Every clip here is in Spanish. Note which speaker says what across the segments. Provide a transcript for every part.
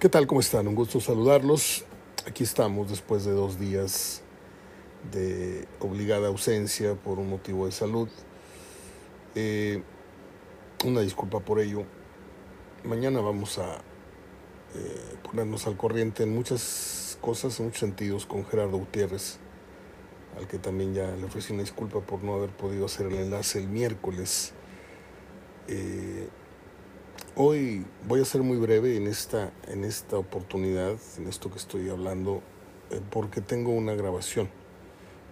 Speaker 1: ¿Qué tal? ¿Cómo están? Un gusto saludarlos. Aquí estamos después de dos días de obligada ausencia por un motivo de salud. Eh, una disculpa por ello. Mañana vamos a eh, ponernos al corriente en muchas cosas, en muchos sentidos, con Gerardo Gutiérrez, al que también ya le ofrecí una disculpa por no haber podido hacer el enlace el miércoles. Eh, Hoy voy a ser muy breve en esta, en esta oportunidad, en esto que estoy hablando, eh, porque tengo una grabación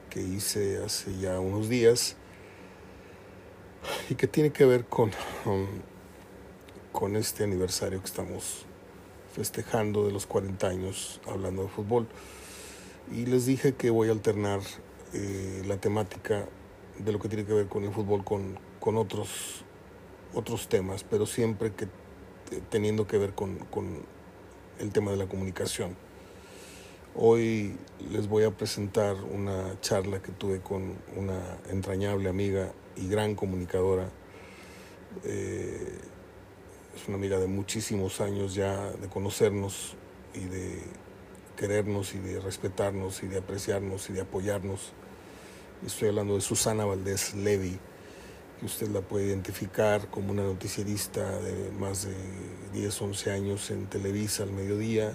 Speaker 1: que hice hace ya unos días y que tiene que ver con, con, este aniversario que estamos festejando de los 40 años hablando de fútbol. Y les dije que voy a alternar eh, la temática de lo que tiene que ver con el fútbol con, con otros otros temas, pero siempre que teniendo que ver con, el tema de la comunicación. Hoy les voy a presentar una charla que tuve con una entrañable amiga y gran comunicadora. Eh, es una amiga de muchísimos años ya de conocernos y de querernos y de respetarnos y de apreciarnos y de apoyarnos. Estoy hablando de Susana Valdés Levy que usted la puede identificar como una noticierista de más de 10, 11 años en Televisa al mediodía.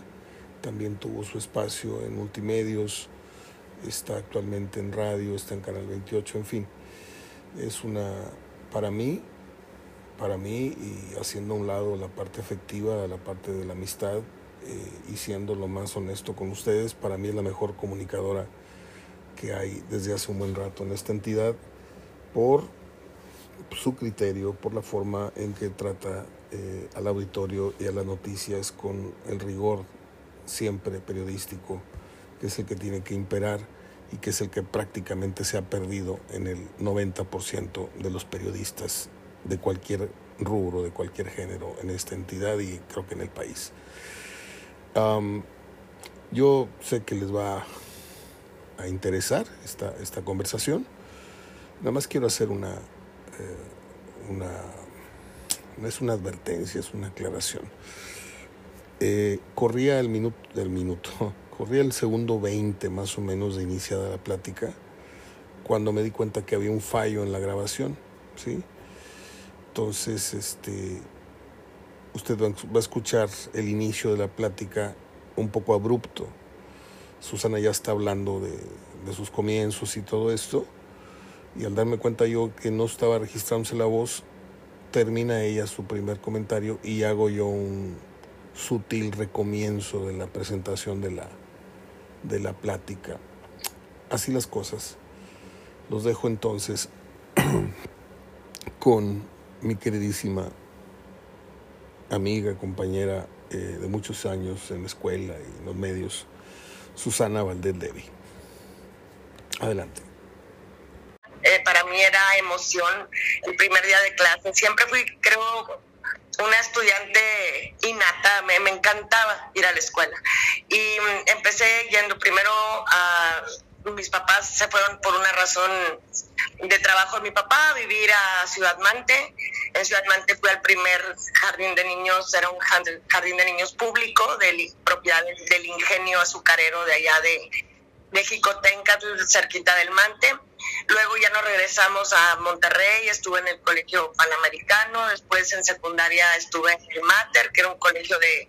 Speaker 1: También tuvo su espacio en multimedios, está actualmente en radio, está en Canal 28, en fin. Es una, para mí, para mí, y haciendo a un lado la parte efectiva, la parte de la amistad, eh, y siendo lo más honesto con ustedes, para mí es la mejor comunicadora que hay desde hace un buen rato en esta entidad por su criterio, por la forma en que trata eh, al auditorio y a las noticias con el rigor siempre periodístico, que es el que tiene que imperar y que es el que prácticamente se ha perdido en el 90% de los periodistas de cualquier rubro, de cualquier género en esta entidad y creo que en el país. yo sé que les va a interesar esta, esta conversación. Nada más quiero hacer una, una, no es una advertencia, es una aclaración. Eh, corría el minuto, del minuto, corría el segundo 20 más o menos de iniciada la plática, cuando me di cuenta que había un fallo en la grabación, ¿sí? Entonces, este, usted va a escuchar el inicio de la plática un poco abrupto. Susana ya está hablando de, de sus comienzos y todo esto y al darme cuenta yo que no estaba registrándose la voz, termina ella su primer comentario y hago yo un sutil recomienzo de la presentación de la, de la plática. Así las cosas. Los dejo entonces con mi queridísima amiga, compañera eh, de muchos años en la escuela y en los medios, Susana Valdés Levy. Adelante.
Speaker 2: Eh, para mí era emoción el primer día de clase. Siempre fui, creo, una estudiante innata, me, me encantaba ir a la escuela. Y mm, empecé yendo primero a... Mis papás se fueron por una razón de trabajo mi papá a vivir a Ciudad Mante. En Ciudad Mante fui al primer jardín de niños, era un jardín de niños público, de propiedad del ingenio azucarero de allá de, de Jicotenca, cerquita del Mante. Luego ya nos regresamos a Monterrey, estuve en el colegio panamericano, después en secundaria estuve en el Mater, que era un colegio de,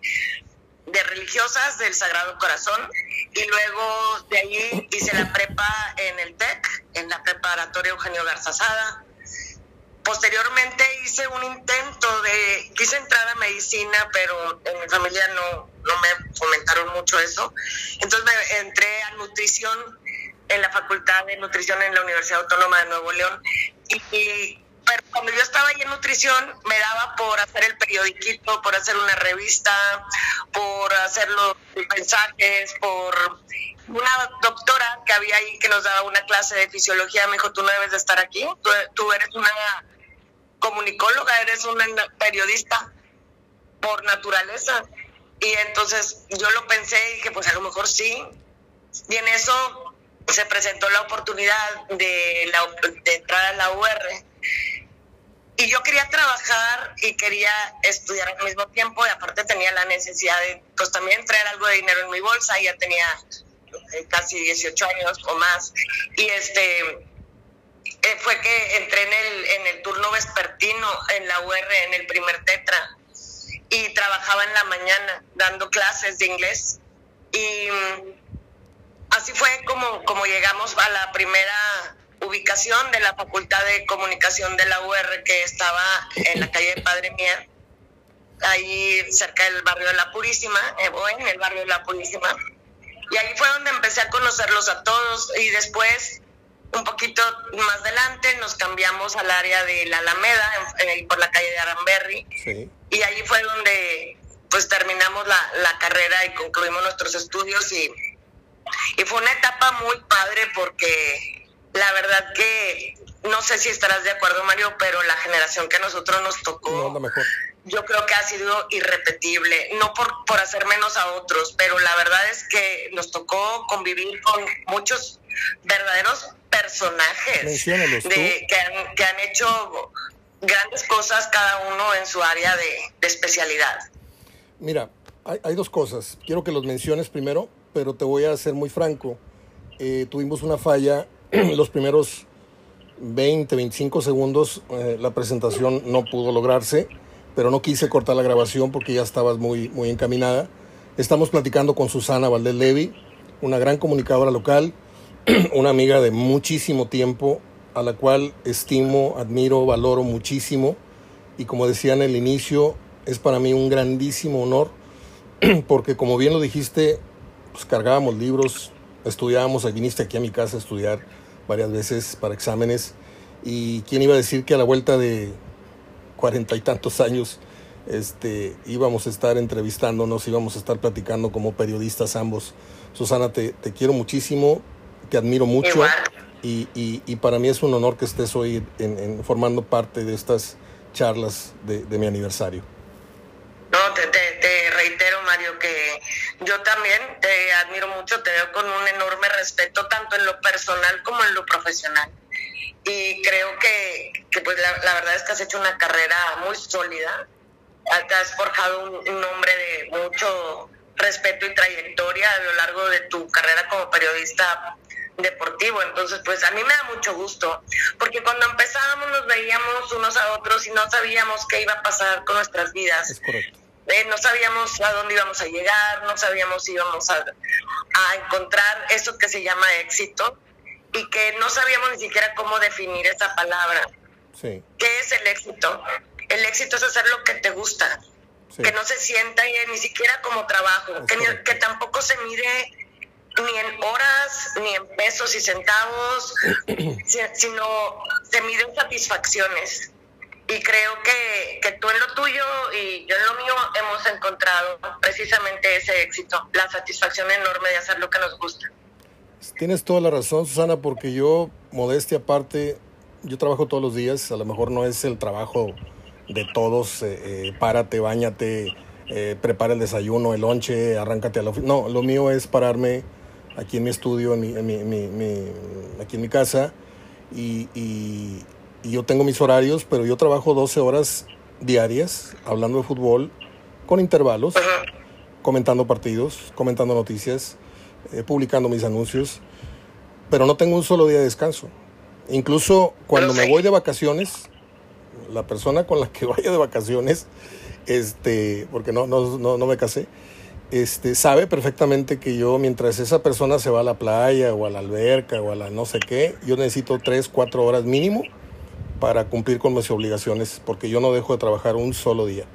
Speaker 2: de religiosas del Sagrado Corazón, y luego de ahí hice la prepa en el TEC, en la preparatoria Eugenio Garzazada. Posteriormente hice un intento de, quise entrar a medicina, pero en mi familia no, no me fomentaron mucho eso. Entonces me entré a nutrición en la Facultad de Nutrición en la Universidad Autónoma de Nuevo León. Y, pero cuando yo estaba ahí en nutrición, me daba por hacer el periodiquito, por hacer una revista, por hacer los mensajes, por una doctora que había ahí que nos daba una clase de fisiología, me dijo, tú no debes de estar aquí, tú, tú eres una comunicóloga, eres una periodista por naturaleza. Y entonces yo lo pensé y dije, pues a lo mejor sí. Y en eso se presentó la oportunidad de, la, de entrar a la UR y yo quería trabajar y quería estudiar al mismo tiempo y aparte tenía la necesidad de pues también traer algo de dinero en mi bolsa, ya tenía eh, casi 18 años o más. Y este eh, fue que entré en el, en el turno vespertino en la UR en el primer tetra y trabajaba en la mañana dando clases de inglés y mm, así fue como, como llegamos a la primera ubicación de la Facultad de Comunicación de la UR que estaba en la calle Padre Mier, ahí cerca del barrio de la Purísima, eh, en el barrio de la Purísima. Y ahí fue donde empecé a conocerlos a todos y después, un poquito más adelante, nos cambiamos al área de la Alameda, por la calle de Aramberry. Y ahí fue donde pues terminamos la, la carrera y concluimos nuestros estudios y, y fue una etapa muy padre porque la verdad que no sé si estarás de acuerdo, Mario, pero la generación que a nosotros nos tocó, yo creo que ha sido irrepetible. No por, por hacer menos a otros, pero la verdad es que nos tocó convivir con muchos verdaderos personajes de, que, han, que han hecho grandes cosas cada uno en su área de, especialidad.
Speaker 1: Mira, hay, hay, dos cosas. Quiero que los menciones primero, pero te voy a ser muy franco. Eh, tuvimos una falla los primeros 20, 25 segundos eh, la presentación no pudo lograrse, pero no quise cortar la grabación porque ya estabas muy, muy encaminada. Estamos platicando con Susana Valdés Levy, una gran comunicadora local, una amiga de muchísimo tiempo, a la cual estimo, admiro, valoro muchísimo. Y como decía en el inicio, es para mí un grandísimo honor, porque como bien lo dijiste, pues cargábamos libros, estudiábamos, viniste aquí a mi casa a estudiar varias veces para exámenes. Y quién iba a decir que a la vuelta de cuarenta y tantos años este, íbamos a estar entrevistándonos, íbamos a estar platicando como periodistas ambos. Susana, te, te quiero muchísimo, te admiro mucho y, y, para mí es un honor que estés hoy en, formando parte de estas charlas de, de mi aniversario.
Speaker 2: No, te, te, reitero, Mario, que yo también te admiro mucho, te veo con un enorme respeto, tanto en lo personal como en lo profesional. Y creo que, que pues la, verdad es que has hecho una carrera muy sólida, te has forjado un, nombre de mucho respeto y trayectoria a lo largo de tu carrera como periodista deportivo. Entonces, pues a mí me da mucho gusto, porque cuando empezábamos nos veíamos unos a otros y no sabíamos qué iba a pasar con nuestras vidas.
Speaker 1: Es correcto.
Speaker 2: Eh, no sabíamos a dónde íbamos a llegar, no sabíamos si íbamos a, a, encontrar eso que se llama éxito y que no sabíamos ni siquiera cómo definir esa palabra.
Speaker 1: Sí.
Speaker 2: ¿Qué es el éxito? El éxito es hacer lo que te gusta, que no se sienta ni siquiera como trabajo, que, que tampoco se mide ni en horas, ni en pesos y centavos, sino se miden satisfacciones y creo que, que, tú en lo tuyo y yo en lo mío hemos encontrado precisamente ese éxito, la satisfacción enorme de hacer lo que nos gusta.
Speaker 1: Tienes toda la razón, Susana, porque yo, modestia aparte, yo trabajo todos los días, a lo mejor no es el trabajo de todos, eh, eh, párate, bañate, eh, prepara el desayuno, el lonche, arráncate a la oficina. No, lo mío es pararme aquí en mi estudio, en mi, en mi, aquí en mi casa, y, y yo tengo mis horarios, pero yo trabajo 12 horas diarias hablando de fútbol con intervalos, comentando partidos, comentando noticias, eh, publicando mis anuncios, pero no tengo un solo día de descanso. Incluso cuando me voy de vacaciones, la persona con la que vaya de vacaciones, este, porque no, no, no, no me casé, este, sabe perfectamente que yo mientras esa persona se va a la playa o a la alberca o a la no sé qué, yo necesito tres, cuatro horas mínimo para cumplir con mis obligaciones, porque yo no dejo de trabajar un solo día.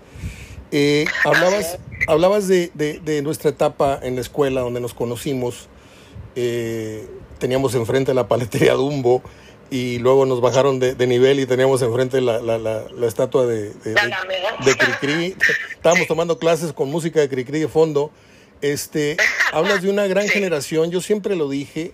Speaker 1: Eh, hablabas hablabas de, de, nuestra etapa en la escuela donde nos conocimos. Eh, teníamos enfrente la paletería Dumbo y luego nos bajaron de, nivel y teníamos enfrente la, la, la, la estatua de, de, Cricri. Estábamos tomando clases con música de Cricri de fondo. Este, hablas de una gran generación, yo siempre lo dije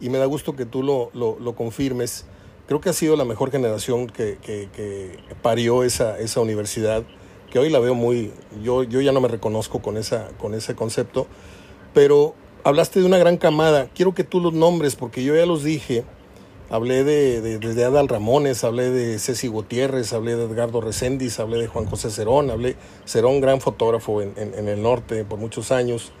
Speaker 1: y me da gusto que tú lo, lo, lo confirmes. Creo que ha sido la mejor generación que, que, parió esa, esa universidad, que hoy la veo muy, yo, yo ya no me reconozco con, esa, con ese concepto, pero hablaste de una gran camada, quiero que tú los nombres porque yo ya los dije Hablé de, de, Adal Ramones, hablé de Ceci Gutiérrez, hablé de Edgardo Reséndiz, hablé de Juan José Cerón, hablé, Cerón, gran fotógrafo en, en, el norte por muchos años,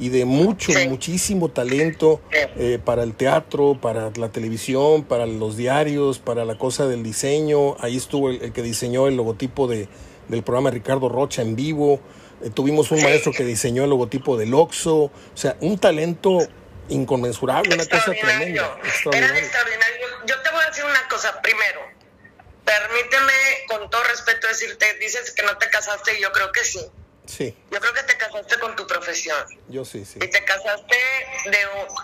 Speaker 1: y de mucho, muchísimo talento eh, para el teatro, para la televisión, para los diarios, para la cosa del diseño. Ahí estuvo el, que diseñó el logotipo de, del programa Ricardo Rocha en vivo. Eh, tuvimos un maestro que diseñó el logotipo del Oxxo. O sea, un talento inconmensurable, una cosa tremenda.
Speaker 2: extraordinario. Yo te voy a decir una cosa primero. Permíteme, con todo respeto, decirte, dices que no te casaste y yo creo que sí.
Speaker 1: Sí.
Speaker 2: Yo creo que te casaste con tu profesión.
Speaker 1: Yo sí, sí.
Speaker 2: Y te casaste de,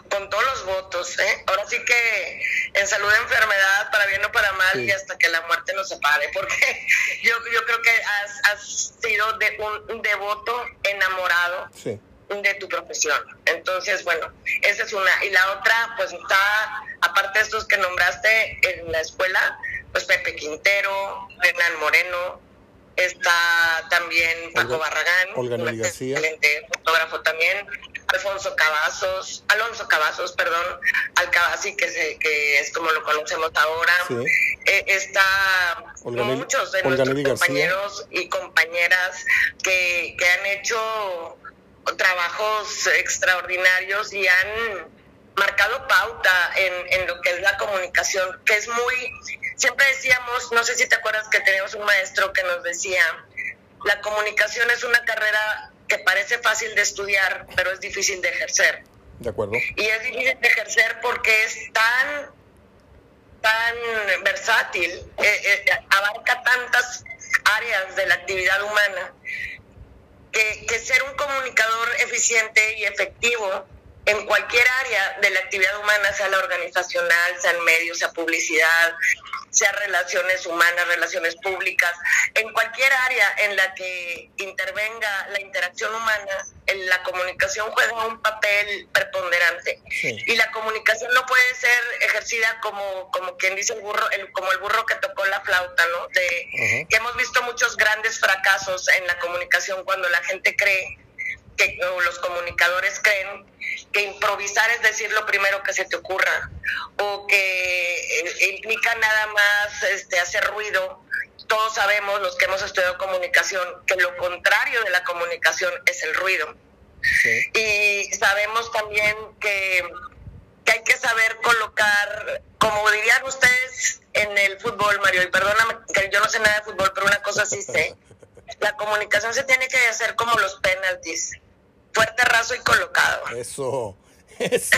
Speaker 2: con todos los votos, ¿eh? Ahora sí que en salud, enfermedad, para bien o para mal, y hasta que la muerte nos separe, porque yo, yo creo que has, has sido de un devoto enamorado.
Speaker 1: Sí
Speaker 2: de tu profesión. Entonces, bueno, esa es una. Y la otra, pues está, aparte de estos que nombraste en la escuela, pues Pepe Quintero, Hernán Moreno, está también Paco Barragán,
Speaker 1: Olga un
Speaker 2: excelente fotógrafo también, Alfonso Cavazos, Alonso Cavazos, perdón, Alcabazi, que, que es como lo conocemos ahora. Eh, está muchos de nuestros compañeros y compañeras que, que han hecho trabajos extraordinarios y han marcado pauta en, en, lo que es la comunicación, que es muy, siempre decíamos, no sé si te acuerdas que teníamos un maestro que nos decía, la comunicación es una carrera que parece fácil de estudiar, pero es difícil de ejercer.
Speaker 1: De acuerdo.
Speaker 2: Y es difícil de ejercer porque es tan, tan versátil, eh, eh, abarca tantas áreas de la actividad humana que, ser un comunicador eficiente y efectivo en cualquier área de la actividad humana, sea la organizacional, sea en medios, sea publicidad, sea relaciones humanas, relaciones públicas, en cualquier área en la que intervenga la interacción humana, la comunicación juega un papel preponderante. Y la comunicación no puede ser ejercida como, como quien dice el burro, el, como el burro que tocó la flauta, ¿no? De, Que hemos visto muchos grandes fracasos en la comunicación cuando la gente cree que los comunicadores creen que improvisar es decir lo primero que se te ocurra o que eh, implica nada más este, hacer ruido. Todos sabemos, los que hemos estudiado comunicación, que lo contrario de la comunicación es el ruido. Y sabemos también que, que hay que saber colocar, como dirían ustedes en el fútbol, Mario, y perdóname que yo no sé nada de fútbol, pero una cosa sí sé. La comunicación se tiene que hacer como los penaltis fuerte, raso y colocado.
Speaker 1: Eso, eso.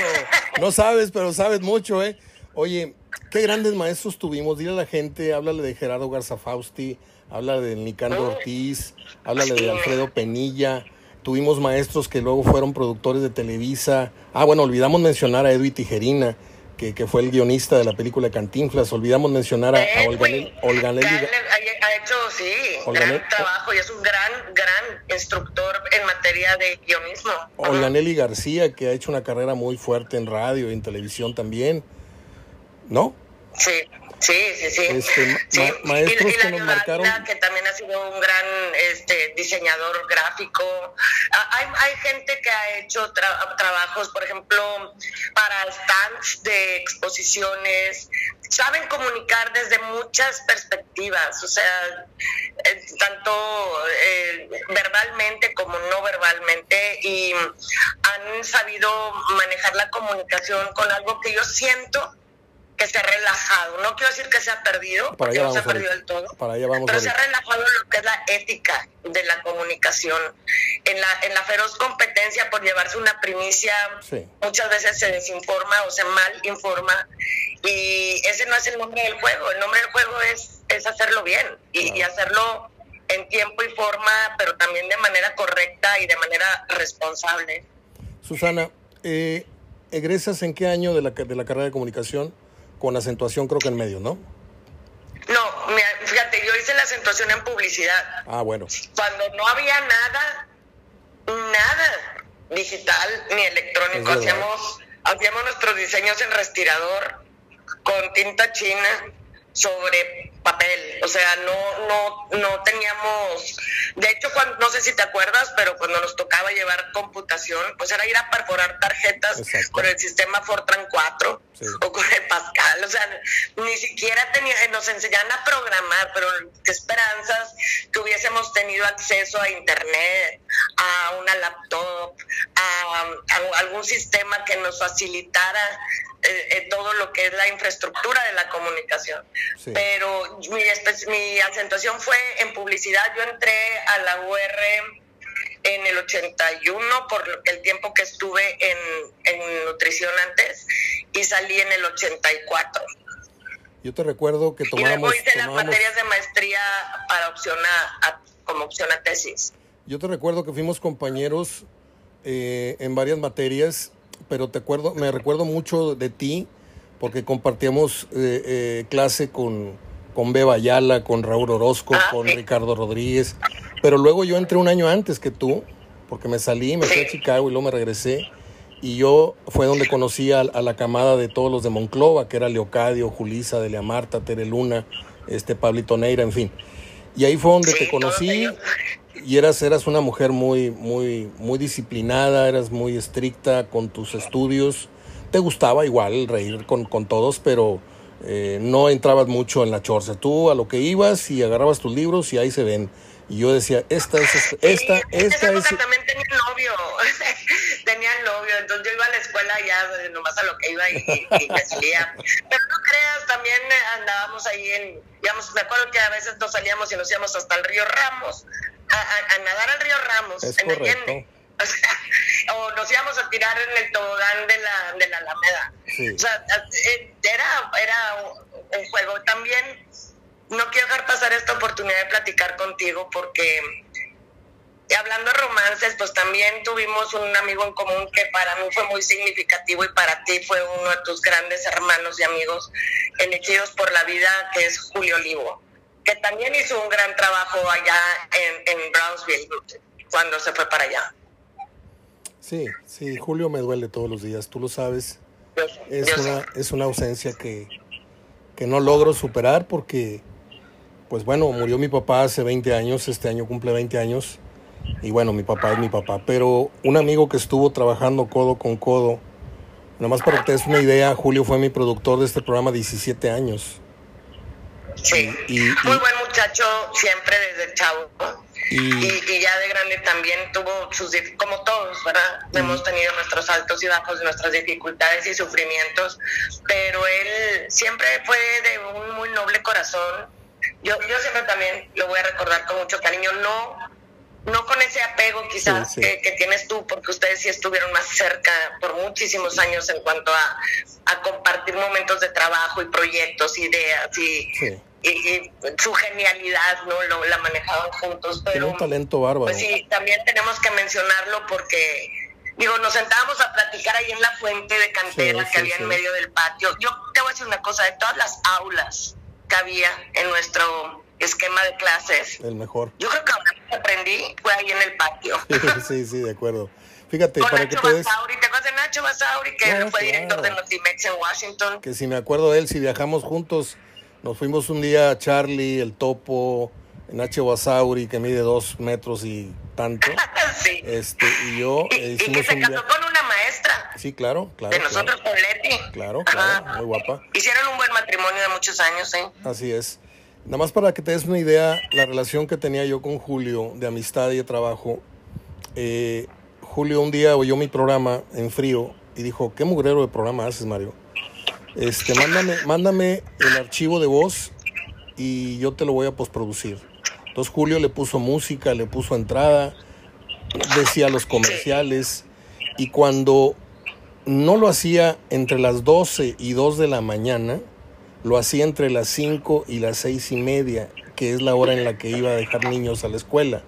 Speaker 1: No sabes, pero sabes mucho, ¿eh? Oye, qué grandes maestros tuvimos. Dile a la gente, háblale de Gerardo Garzafausti, háblale de Nicandro Ortiz, háblale de Alfredo Penilla. Tuvimos maestros que luego fueron productores de Televisa. Ah, bueno, olvidamos mencionar a Edwin Tijerina que, que, fue el guionista de la película Cantinflas. Olvidamos mencionar a, a Olga,
Speaker 2: Olga Ha hecho, sí, gran trabajo y es un gran, gran instructor en materia de guionismo.
Speaker 1: Olga Nelly García, que ha hecho una carrera muy fuerte en radio y en televisión también, ¿no?
Speaker 2: Sí. Sí, sí, sí. Este,
Speaker 1: sí. maestros que nos marcaron.
Speaker 2: Que también ha sido un gran este, diseñador gráfico. Ah, hay, hay gente que ha hecho trabajos, por ejemplo, para stands de exposiciones. Saben comunicar desde muchas perspectivas, o sea, eh, tanto eh, verbalmente como no verbalmente, y han sabido manejar la comunicación con algo que yo siento que se ha relajado. No quiero decir que se ha perdido, porque no se ha perdido del todo, pero se ha relajado lo que es la ética de la comunicación. En la, en la feroz competencia por llevarse una primicia, muchas veces se desinforma o se mal informa, y ese no es el nombre del juego. El nombre del juego es, es hacerlo bien y, hacerlo en tiempo y forma, pero también de manera correcta y de manera responsable.
Speaker 1: Susana, eh, ¿egresas en qué año de la, de la carrera de comunicación? Con acentuación creo que en medio, ¿no?
Speaker 2: No, fíjate, yo hice la acentuación en publicidad.
Speaker 1: Ah, bueno.
Speaker 2: Cuando no había nada, nada digital ni electrónico. Hacíamos, hacíamos nuestros diseños en respirador con tinta china. Sobre papel, o sea, no, no, no teníamos, de hecho, cuando, no sé si te acuerdas, pero cuando nos tocaba llevar computación, pues era ir a perforar tarjetas con el sistema Fortran 4 o con el Pascal, o sea, ni siquiera tenía, nos enseñaban a programar, pero qué esperanzas que hubiésemos tenido acceso a internet, a una laptop, a algún sistema que nos facilitara eh, eh, todo lo que es la infraestructura de la comunicación. Pero mi, mi acentuación fue en publicidad. Yo entré a la UR en el 81 por el tiempo que estuve en, en nutrición antes y salí en el 84.
Speaker 1: Yo te recuerdo que tomamos... Y luego
Speaker 2: hice las materias de maestría para opción a, como opción a tesis.
Speaker 1: Yo te recuerdo que fuimos compañeros eh, en varias materias pero te acuerdo, me recuerdo mucho de ti porque compartíamos eh, eh, clase con, con Beba Ayala, con Raúl Orozco, ah, con Ricardo Rodríguez. Pero luego yo entré un año antes que tú, porque me salí, me fui a Chicago y luego me regresé. Y yo fue donde conocí a, la camada de todos los de Monclova, que era Leocadio, Julisa, Delia Marta, Tere Luna, este, Pablito Neira, en fin. Y ahí fue donde te conocí y eras, eras una mujer muy, muy, muy disciplinada, eras muy estricta con tus estudios. Te gustaba igual reír con, con todos, pero eh, no entrabas mucho en la chorza. Tú a lo que ibas y agarrabas tus libros y ahí se ven. Y yo decía, esta es, esta, esta, esta es...
Speaker 2: también tenía novio, tenía novio, entonces yo iba a la escuela ya nomás a lo que iba y, y, me salía. Pero no creas, también andábamos ahí en, digamos, me acuerdo que a veces nos salíamos y nos íbamos hasta el río Ramos a, nadar al río Ramos, en Allende. Nos íbamos a tirar en el tobogán de la, de la Alameda. O sea, eh, era, era un juego. También no quiero dejar pasar esta oportunidad de platicar contigo porque hablando de romances, pues también tuvimos un amigo en común que para mí fue muy significativo y para ti fue uno de tus grandes hermanos y amigos elegidos por la vida, que es Julio Olivo que también hizo un gran trabajo allá en, en Brownsville cuando se fue para allá.
Speaker 1: Sí, sí, Julio me duele todos los días, tú lo sabes. es, una, es una ausencia que, que no logro superar porque, pues bueno, murió mi papá hace 20 años, este año cumple 20 años, y bueno, mi papá es mi papá, pero un amigo que estuvo trabajando codo con codo, nada más para que te des una idea, Julio fue mi productor de este programa 17 años.
Speaker 2: Sí, muy buen muchacho siempre desde chavo. Y, ya de grande también tuvo sus, como todos, ¿verdad? Hemos tenido nuestros altos y bajos, nuestras dificultades y sufrimientos, pero él siempre fue de un muy noble corazón. Yo, yo siempre también lo voy a recordar con mucho cariño, no no con ese apego quizás Que, tienes tú, porque ustedes sí estuvieron más cerca por muchísimos años en cuanto a, a compartir momentos de trabajo y proyectos, ideas y, y, su genialidad, ¿no? Lo, la manejaban juntos. Pero,
Speaker 1: Tiene un talento bárbaro.
Speaker 2: Pues sí, también tenemos que mencionarlo porque, digo, nos sentábamos a platicar ahí en la fuente de cantera que había en medio del patio. Yo te voy a decir una cosa, de todas las aulas que había en nuestro esquema de clases.
Speaker 1: El mejor.
Speaker 2: Yo creo que lo que aprendí fue ahí en el patio.
Speaker 1: sí, sí, de acuerdo. Fíjate,
Speaker 2: para Nacho que te Basauri, ¿te acuerdas de Nacho Basauri, que fue director de Notimex en Washington?
Speaker 1: Que si me acuerdo de él, si viajamos juntos nos fuimos un día a Charlie, el topo, Nacho Basauri, que mide dos metros y tanto.
Speaker 2: sí.
Speaker 1: Este, y yo.
Speaker 2: Y, que se casó con una maestra.
Speaker 1: Sí, claro, claro.
Speaker 2: De nosotros con Leti.
Speaker 1: Claro, claro, muy guapa.
Speaker 2: Hicieron un buen matrimonio de muchos años, ¿eh?
Speaker 1: Así es. Nada más para que te des una idea, la relación que tenía yo con Julio de amistad y de trabajo. Eh, Julio un día oyó mi programa en frío y dijo, ¿qué mugrero de programa haces, Mario? Este, mándame, mándame el archivo de voz y yo te lo voy a postproducir. Entonces Julio le puso música, le puso entrada, decía los comerciales y cuando no lo hacía entre las 12 y 2 de la mañana, lo hacía entre las 5 y las 6 y media, que es la hora en la que iba a dejar niños a la escuela.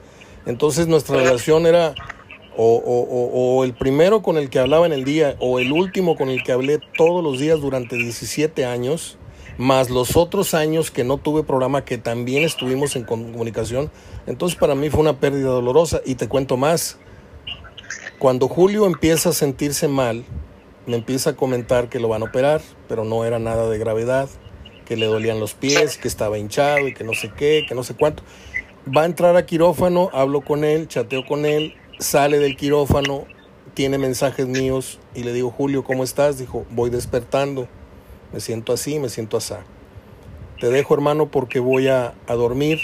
Speaker 1: Entonces nuestra relación era o, el primero con el que hablaba en el día o el último con el que hablé todos los días durante 17 años, más los otros años que no tuve programa que también estuvimos en comunicación. Entonces para mí fue una pérdida dolorosa y te cuento más. Cuando Julio empieza a sentirse mal, me empieza a comentar que lo van a operar, pero no era nada de gravedad, que le dolían los pies, que estaba hinchado y que no sé qué, que no sé cuánto. Va a entrar a quirófano, hablo con él, chateo con él, sale del quirófano, tiene mensajes míos y le digo, Julio, ¿cómo estás? Dijo, voy despertando, me siento así, me siento así. Te dejo hermano porque voy a, a dormir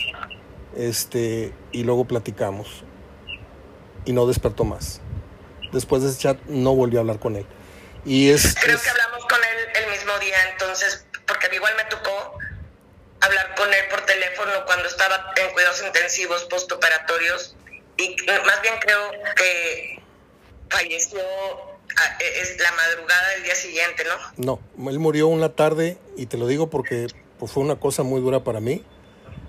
Speaker 1: este, y luego platicamos. Y no despertó más. Después de ese chat no volví a hablar con él. Y es,
Speaker 2: Creo que hablamos con él el mismo día, entonces, porque igual me tocó hablar con él por teléfono cuando estaba en cuidados intensivos postoperatorios y más bien creo que falleció ah, e, es la madrugada del día siguiente, ¿no?
Speaker 1: No, él murió una tarde y te lo digo porque pues, fue una cosa muy dura para mí.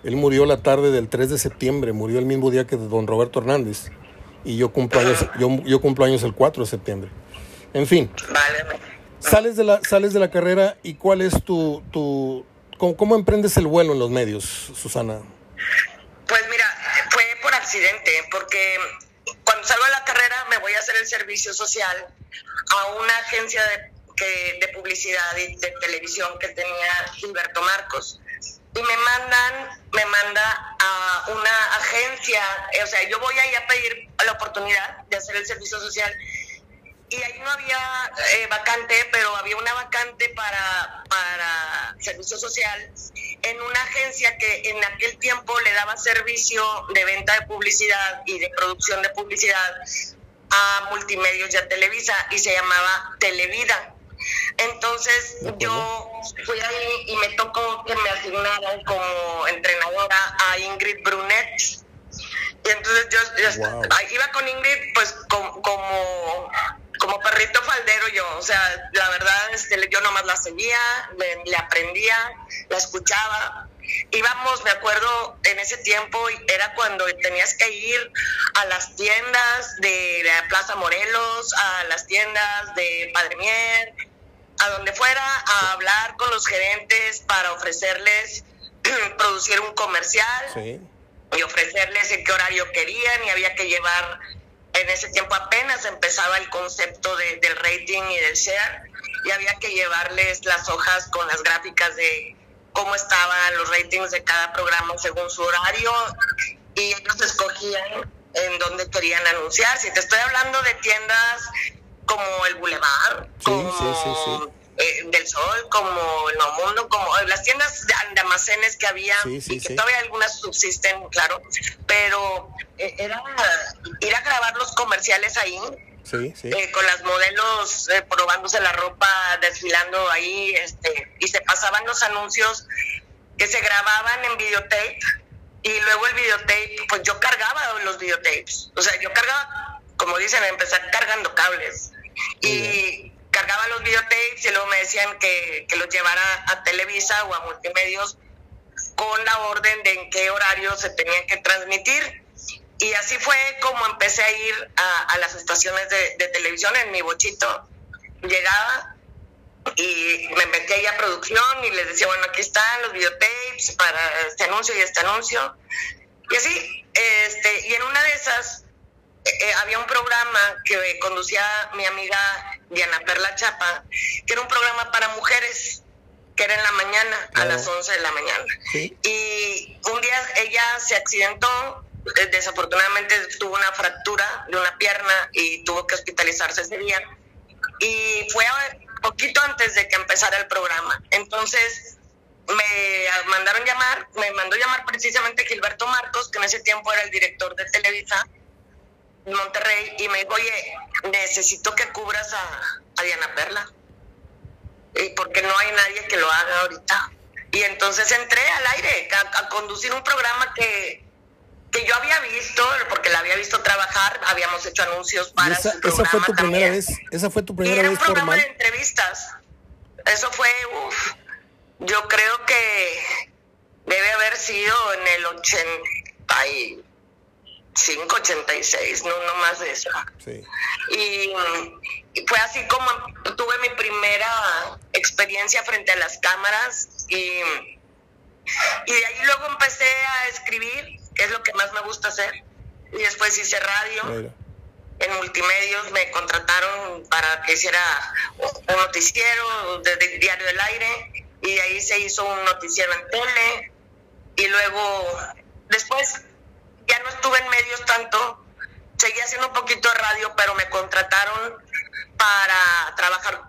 Speaker 1: Él murió la tarde del 3 de septiembre, murió el mismo día que don Roberto Hernández. Y yo cumplo años, yo, yo cumplo años el 4 de septiembre. En fin.
Speaker 2: Vale.
Speaker 1: Sales de la, sales de la carrera y cuál es tu, tu cómo, cómo emprendes el vuelo en los medios, Susana?
Speaker 2: Pues mira, fue por accidente, porque cuando salgo de la carrera me voy a hacer el servicio social a una agencia de, que, de publicidad y de televisión que tenía Gilberto Marcos. Y me mandan, me manda a una agencia, o sea, yo voy ahí a pedir la oportunidad de hacer el servicio social y ahí no había eh, vacante, pero había una vacante para, para servicio social en una agencia que en aquel tiempo le daba servicio de venta de publicidad y de producción de publicidad a multimedios y a Televisa y se llamaba Televida. Entonces yo fui ahí y me tocó que me asignaran como entrenadora a Ingrid Brunet. Y entonces yo, iba con Ingrid pues como como perrito faldero yo, o sea, la verdad, este, yo nomás la seguía, le, aprendía, la escuchaba. Íbamos, me acuerdo, en ese tiempo era cuando tenías que ir a las tiendas de la Plaza Morelos, a las tiendas de Padre Mier, a donde fuera, a hablar con los gerentes para ofrecerles producir un comercial y ofrecerles en qué horario querían y había que llevar en ese tiempo apenas empezaba el concepto de, del rating y del share y había que llevarles las hojas con las gráficas de cómo estaban los ratings de cada programa según su horario y ellos escogían en dónde querían anunciar. Si te estoy hablando de tiendas como el Boulevard, como eh, del Sol, como el Nuevo Mundo, como las tiendas de, almacenes que había y que todavía algunas subsisten, claro, pero eh, era ir a grabar los comerciales ahí. Eh, con las modelos probándose la ropa, desfilando ahí, este, y se pasaban los anuncios que se grababan en videotape, y luego el videotape, pues yo cargaba los videotapes, o sea, yo cargaba, como dicen, empezar cargando cables, y cargaba los videotapes y luego me decían que, que los llevara a Televisa o a multimedios con la orden de en qué horario se tenían que transmitir. Y así fue como empecé a ir a, las estaciones de, televisión en mi bochito. Llegaba y me metí ahí a producción y les decía, bueno, aquí están los videotapes para este anuncio y este anuncio. Y así, este, y en una de esas eh, había un programa que conducía mi amiga Diana Perla Chapa, que era un programa para mujeres, que era en la mañana, a las 11 de la mañana. Y un día ella se accidentó, eh, desafortunadamente tuvo una fractura de una pierna y tuvo que hospitalizarse ese día. Y fue poquito antes de que empezara el programa. Entonces me mandaron llamar, me mandó llamar precisamente Gilberto Marcos, que en ese tiempo era el director de Televisa, Monterrey y me dijo, oye, necesito que cubras a, Diana Perla. Y porque no hay nadie que lo haga ahorita. Y entonces entré al aire a, conducir un programa que, que yo había visto, porque la había visto trabajar, habíamos hecho anuncios para
Speaker 1: esa, esa fue tu primera vez, esa fue tu primera
Speaker 2: era
Speaker 1: vez
Speaker 2: un programa de entrevistas. Eso fue, uff, yo creo que debe haber sido en el 80 586, no, no más de eso. Y, fue así como tuve mi primera experiencia frente a las cámaras y, y de ahí luego empecé a escribir, que es lo que más me gusta hacer. Y después hice radio. En multimedios me contrataron para que hiciera un noticiero de, Diario del Aire y ahí se hizo un noticiero en tele y luego después ya no estuve en medios tanto, seguí haciendo un poquito de radio, pero me contrataron para trabajar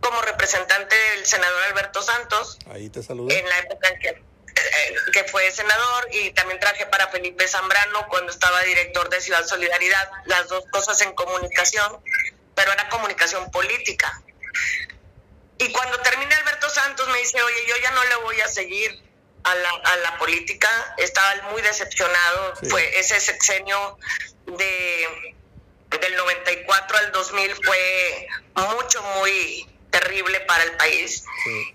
Speaker 2: como representante del senador Alberto Santos.
Speaker 1: Ahí te saludé.
Speaker 2: En la época en que, eh, que fue senador y también traje para Felipe Zambrano cuando estaba director de Ciudad Solidaridad, las dos cosas en comunicación, pero era comunicación política. Y cuando termina Alberto Santos me dice, oye, yo ya no le voy a seguir a la, a la política, estaba muy decepcionado, fue ese sexenio de del 94 al 2000 fue mucho, muy terrible para el país.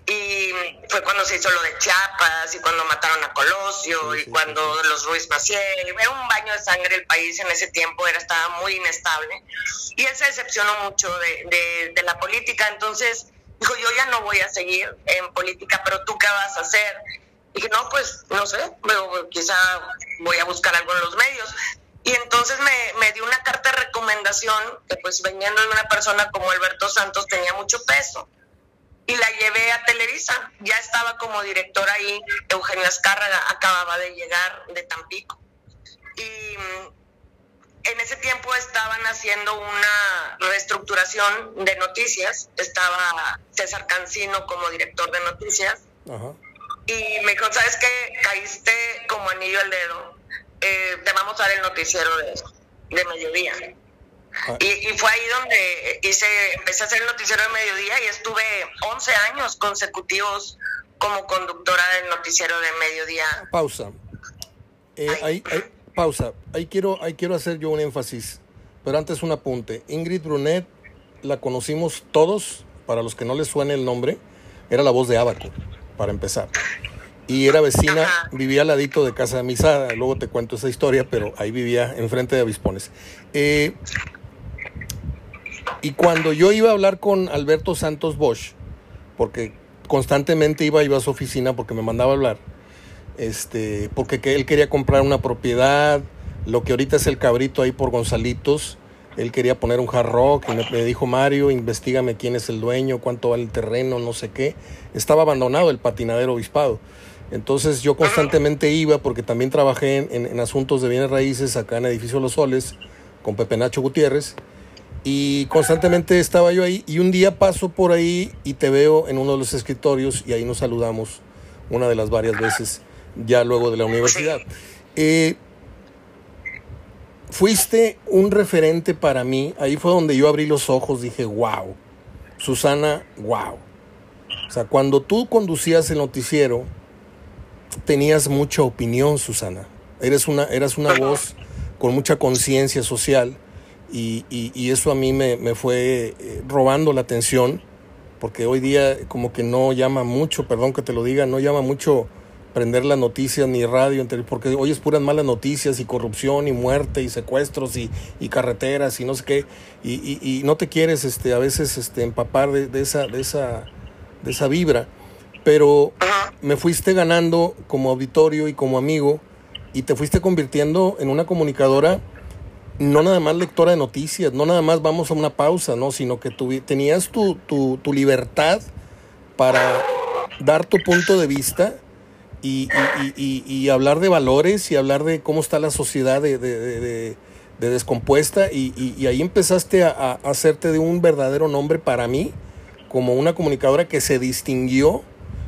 Speaker 2: Y fue cuando se hizo lo de Chiapas y cuando mataron a Colosio y cuando los Ruiz Maciel. Era un baño de sangre el país en ese tiempo, era, estaba muy inestable. Y él se decepcionó mucho de, de, la política. Entonces dijo, yo ya no voy a seguir en política, pero tú qué vas a hacer. Dije, no, pues no sé, pero quizá voy a buscar algo en los medios. Y entonces me, me dio una carta de recomendación que pues veniendo de una persona como Alberto Santos tenía mucho peso. Y la llevé a Televisa. Ya estaba como directora ahí. Eugenia Azcárraga acababa de llegar de Tampico. Y mm, en ese tiempo estaban haciendo una reestructuración de noticias. Estaba César Cancino como director de noticias. Y me dijo, ¿sabes qué? Caíste como anillo al dedo eh, te vamos a dar el noticiero de, de mediodía. Ah. Y, fue ahí donde hice, empecé a hacer el noticiero de mediodía y estuve 11 años consecutivos como conductora del noticiero de mediodía.
Speaker 1: Pausa. Eh, pausa. Ahí quiero, ahí quiero hacer yo un énfasis, pero antes un apunte. Ingrid Brunet la conocimos todos, para los que no les suene el nombre, era la voz de Abaco, para empezar y era vecina, vivía al ladito de casa de Misada, luego te cuento esa historia, pero ahí vivía enfrente de Avispones. Eh, y cuando yo iba a hablar con Alberto Santos Bosch, porque constantemente iba, iba a su oficina porque me mandaba a hablar, este, porque que él quería comprar una propiedad, lo que ahorita es el cabrito ahí por Gonzalitos, él quería poner un hard rock y me, dijo Mario, investigame quién es el dueño, cuánto vale el terreno, no sé qué. Estaba abandonado el patinadero obispado. Entonces yo constantemente iba porque también trabajé en, asuntos de bienes raíces acá en Edificio Los Soles con Pepe Nacho Gutiérrez y constantemente estaba yo ahí y un día paso por ahí y te veo en uno de los escritorios y ahí nos saludamos una de las varias veces ya luego de la universidad. Eh, fuiste un referente para mí, ahí fue donde yo abrí los ojos, dije, wow, Susana, wow. O sea, cuando tú conducías el noticiero, tenías mucha opinión, Susana. Eres una, eras una voz con mucha conciencia social y, y, eso a mí me, me, fue eh, robando la atención porque hoy día como que no llama mucho, perdón que te lo diga, no llama mucho prender las noticias ni radio, porque hoy es puras malas noticias y corrupción y muerte y secuestros y, carreteras y no sé qué, y, no te quieres este, a veces este, empapar de, esa, de, esa, de esa vibra pero me fuiste ganando como auditorio y como amigo y te fuiste convirtiendo en una comunicadora no nada más lectora de noticias, no nada más vamos a una pausa, ¿no? sino que tu, tenías tu, libertad para dar tu punto de vista y, y, y, hablar de valores y hablar de cómo está la sociedad de, de, de, de descompuesta y, ahí empezaste a, a hacerte de un verdadero nombre para mí como una comunicadora que se distinguió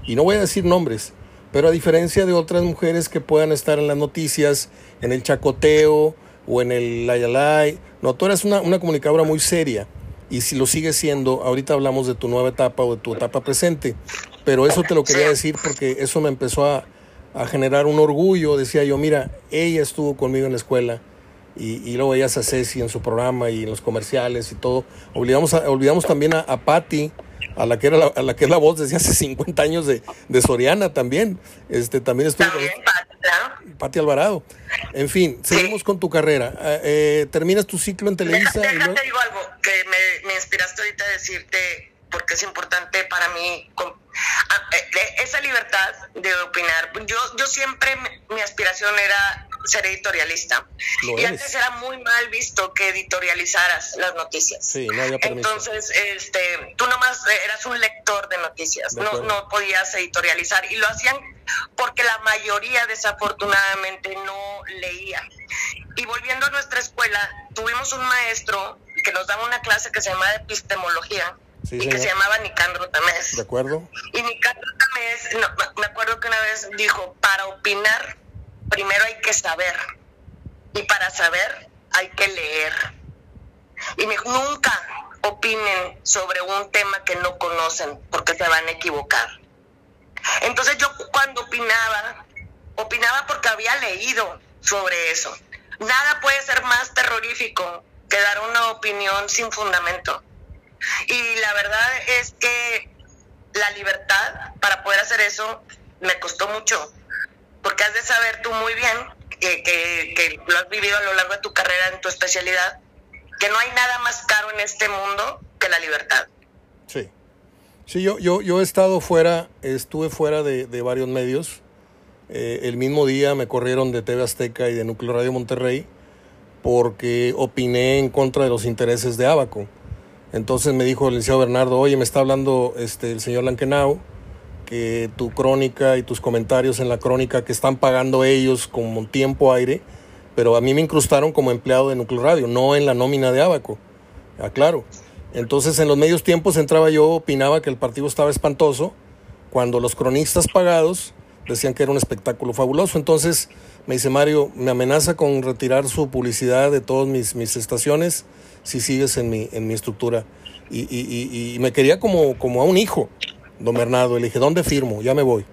Speaker 1: y no voy a decir nombres, pero a diferencia de otras mujeres que puedan estar en las noticias, en el chacoteo o en el layalay, no, tú eres una, una comunicadora muy seria y si lo sigues siendo, ahorita hablamos de tu nueva etapa o de tu etapa presente, pero eso te lo quería decir porque eso me empezó a, a generar un orgullo, decía yo, mira, ella estuvo conmigo en la escuela y, y luego veías a Ceci en su programa y en los comerciales y todo, olvidamos, olvidamos también a, a Patti, a la que era la, a la que es la voz desde hace 50 años de, de Soriana también. Este también estuvo Pati Alvarado. En fin, seguimos con tu carrera. Eh, eh, terminas tu ciclo en Televisa.
Speaker 2: Déjate, y digo algo que me, me, inspiraste ahorita a decirte porque es importante para mí ah, eh, esa libertad de opinar. Yo, yo siempre mi aspiración era ser editorialista. y antes era muy mal visto que editorializaras las noticias.
Speaker 1: Sí, no había.
Speaker 2: Entonces, este, tú nomás eras un lector de noticias, no, no podías editorializar. Y lo hacían porque la mayoría desafortunadamente no leía. Y volviendo a nuestra escuela, tuvimos un maestro que nos daba una clase que se llamaba epistemología y que se llamaba Nicandro Tamés.
Speaker 1: ¿De acuerdo?
Speaker 2: Y Nicandro Tamés, me acuerdo que una vez dijo, para opinar, primero hay que saber. Y para saber, hay que leer. Y me dijo, nunca opinen sobre un tema que no conocen, porque se van a equivocar. Entonces yo cuando opinaba, opinaba porque había leído sobre eso. Nada puede ser más terrorífico que dar una opinión sin fundamento. Y la verdad es que la libertad para poder hacer eso me costó mucho, porque has de saber tú muy bien que, lo has vivido a lo largo de tu carrera en tu especialidad, que no hay nada más caro en este mundo que la libertad.
Speaker 1: Sí. Sí, yo, yo, yo he estado fuera, estuve fuera de, de varios medios. Eh, el mismo día me corrieron de TV Azteca y de Núcleo Radio Monterrey porque opiné en contra de los intereses de Abaco. Entonces me dijo el licenciado Bernardo, oye, me está hablando este, el señor Lankenau, que tu crónica y tus comentarios en la crónica que están pagando ellos como tiempo aire, pero a mí me incrustaron como empleado de Núcleo Radio, no en la nómina de Abaco. Aclaro. Entonces en los medios tiempos entraba yo, opinaba que el partido estaba espantoso, cuando los cronistas pagados decían que era un espectáculo fabuloso. Entonces me dice Mario, me amenaza con retirar su publicidad de todas mis, mis estaciones si sigues en mi, en mi estructura. Y, y, y, me quería como, como a un hijo, don Bernardo. Le dije, ¿dónde firmo? Ya me voy.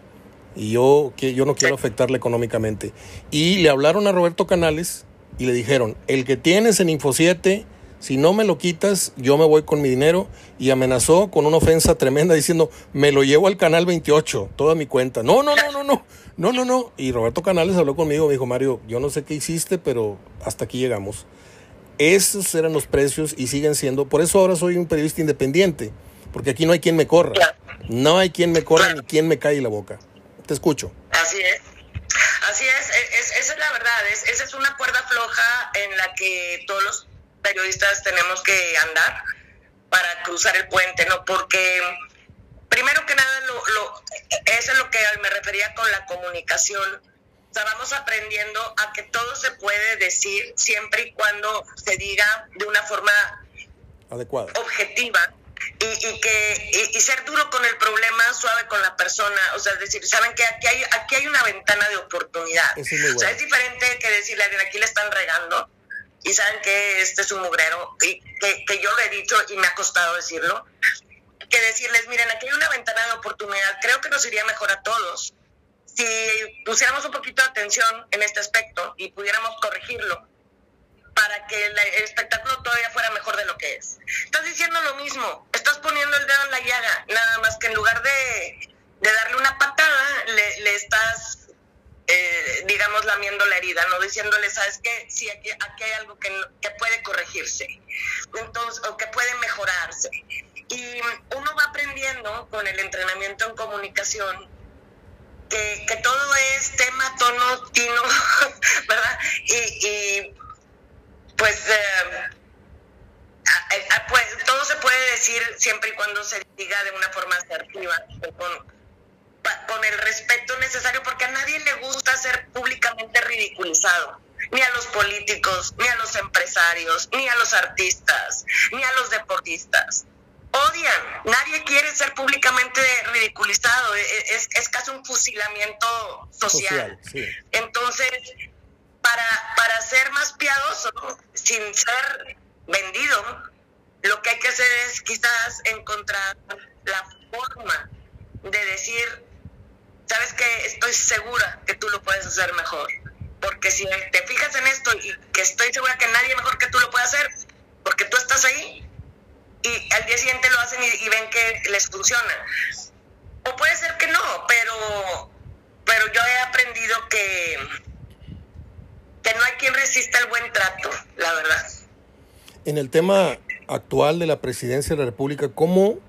Speaker 1: Y yo, que, yo no quiero afectarle económicamente. Y le hablaron a Roberto Canales y le dijeron, el que tienes en Info 7, si no me lo quitas, yo me voy con mi dinero. Y amenazó con una ofensa tremenda diciendo, me lo llevo al canal 28, toda mi cuenta. No, no, no, no, no. No, no, no. Y Roberto Canales habló conmigo, me dijo, Mario, yo no sé qué hiciste, pero hasta aquí llegamos. Esos eran los precios y siguen siendo. Por eso ahora soy un periodista independiente, porque aquí no hay quien me corra. No hay quien me corra ni quien me cae la boca. Te escucho.
Speaker 2: Así es. Así es, esa es la verdad. esa es una cuerda floja en la que todos los periodistas tenemos que andar para cruzar el puente, ¿no? Porque primero que nada, lo, lo, eso es lo que me refería con la comunicación o sea, vamos aprendiendo a que todo se puede decir siempre y cuando se diga de una forma
Speaker 1: adecuada,
Speaker 2: objetiva. Y, que y, ser duro con el problema, suave con la persona, o sea, decir, saben que aquí hay aquí hay una ventana de oportunidad.
Speaker 1: es
Speaker 2: O sea, es diferente que decirle a alguien aquí le están regando y saben que este es un mugrero y que, que yo lo he dicho y me ha costado decirlo, que decirles, miren, aquí hay una ventana de oportunidad, creo que nos iría mejor a todos si pusiéramos un poquito de atención en este aspecto y pudiéramos corregirlo para que el, espectáculo todavía fuera mejor de lo que es. Estás diciendo lo mismo, estás poniendo el dedo en la llaga, nada más que en lugar de, darle una patada, le, estás, eh, digamos, lamiendo la herida, no diciéndole, ¿sabes qué? Sí, aquí, aquí hay algo que, que puede corregirse, entonces, o que puede mejorarse. Y uno va aprendiendo con el entrenamiento en comunicación que, todo es tema, tono, tino, ¿verdad? Y, pues, eh, pues, todo se puede decir siempre y cuando se diga de una forma asertiva, con, con el respeto necesario, porque a nadie le gusta ser públicamente ridiculizado ni a los políticos, ni a los empresarios, ni a los artistas, ni a los deportistas odian. Nadie quiere ser públicamente ridiculizado. E, e, es, es casi un fusilamiento social. Entonces, para, para ser más piadoso, sin ser vendido, lo que hay que hacer es quizás encontrar la forma de decir, sabes que estoy segura que tú lo puedes hacer mejor. Porque si te fijas en esto y que estoy segura que nadie mejor que tú lo puede hacer, porque tú estás ahí, y al día siguiente lo hacen y, ven que les funciona. O puede ser que no, pero, pero yo he aprendido que, que no hay quien resista el buen trato, la verdad.
Speaker 1: En el tema actual de la presidencia de la República, ¿cómo,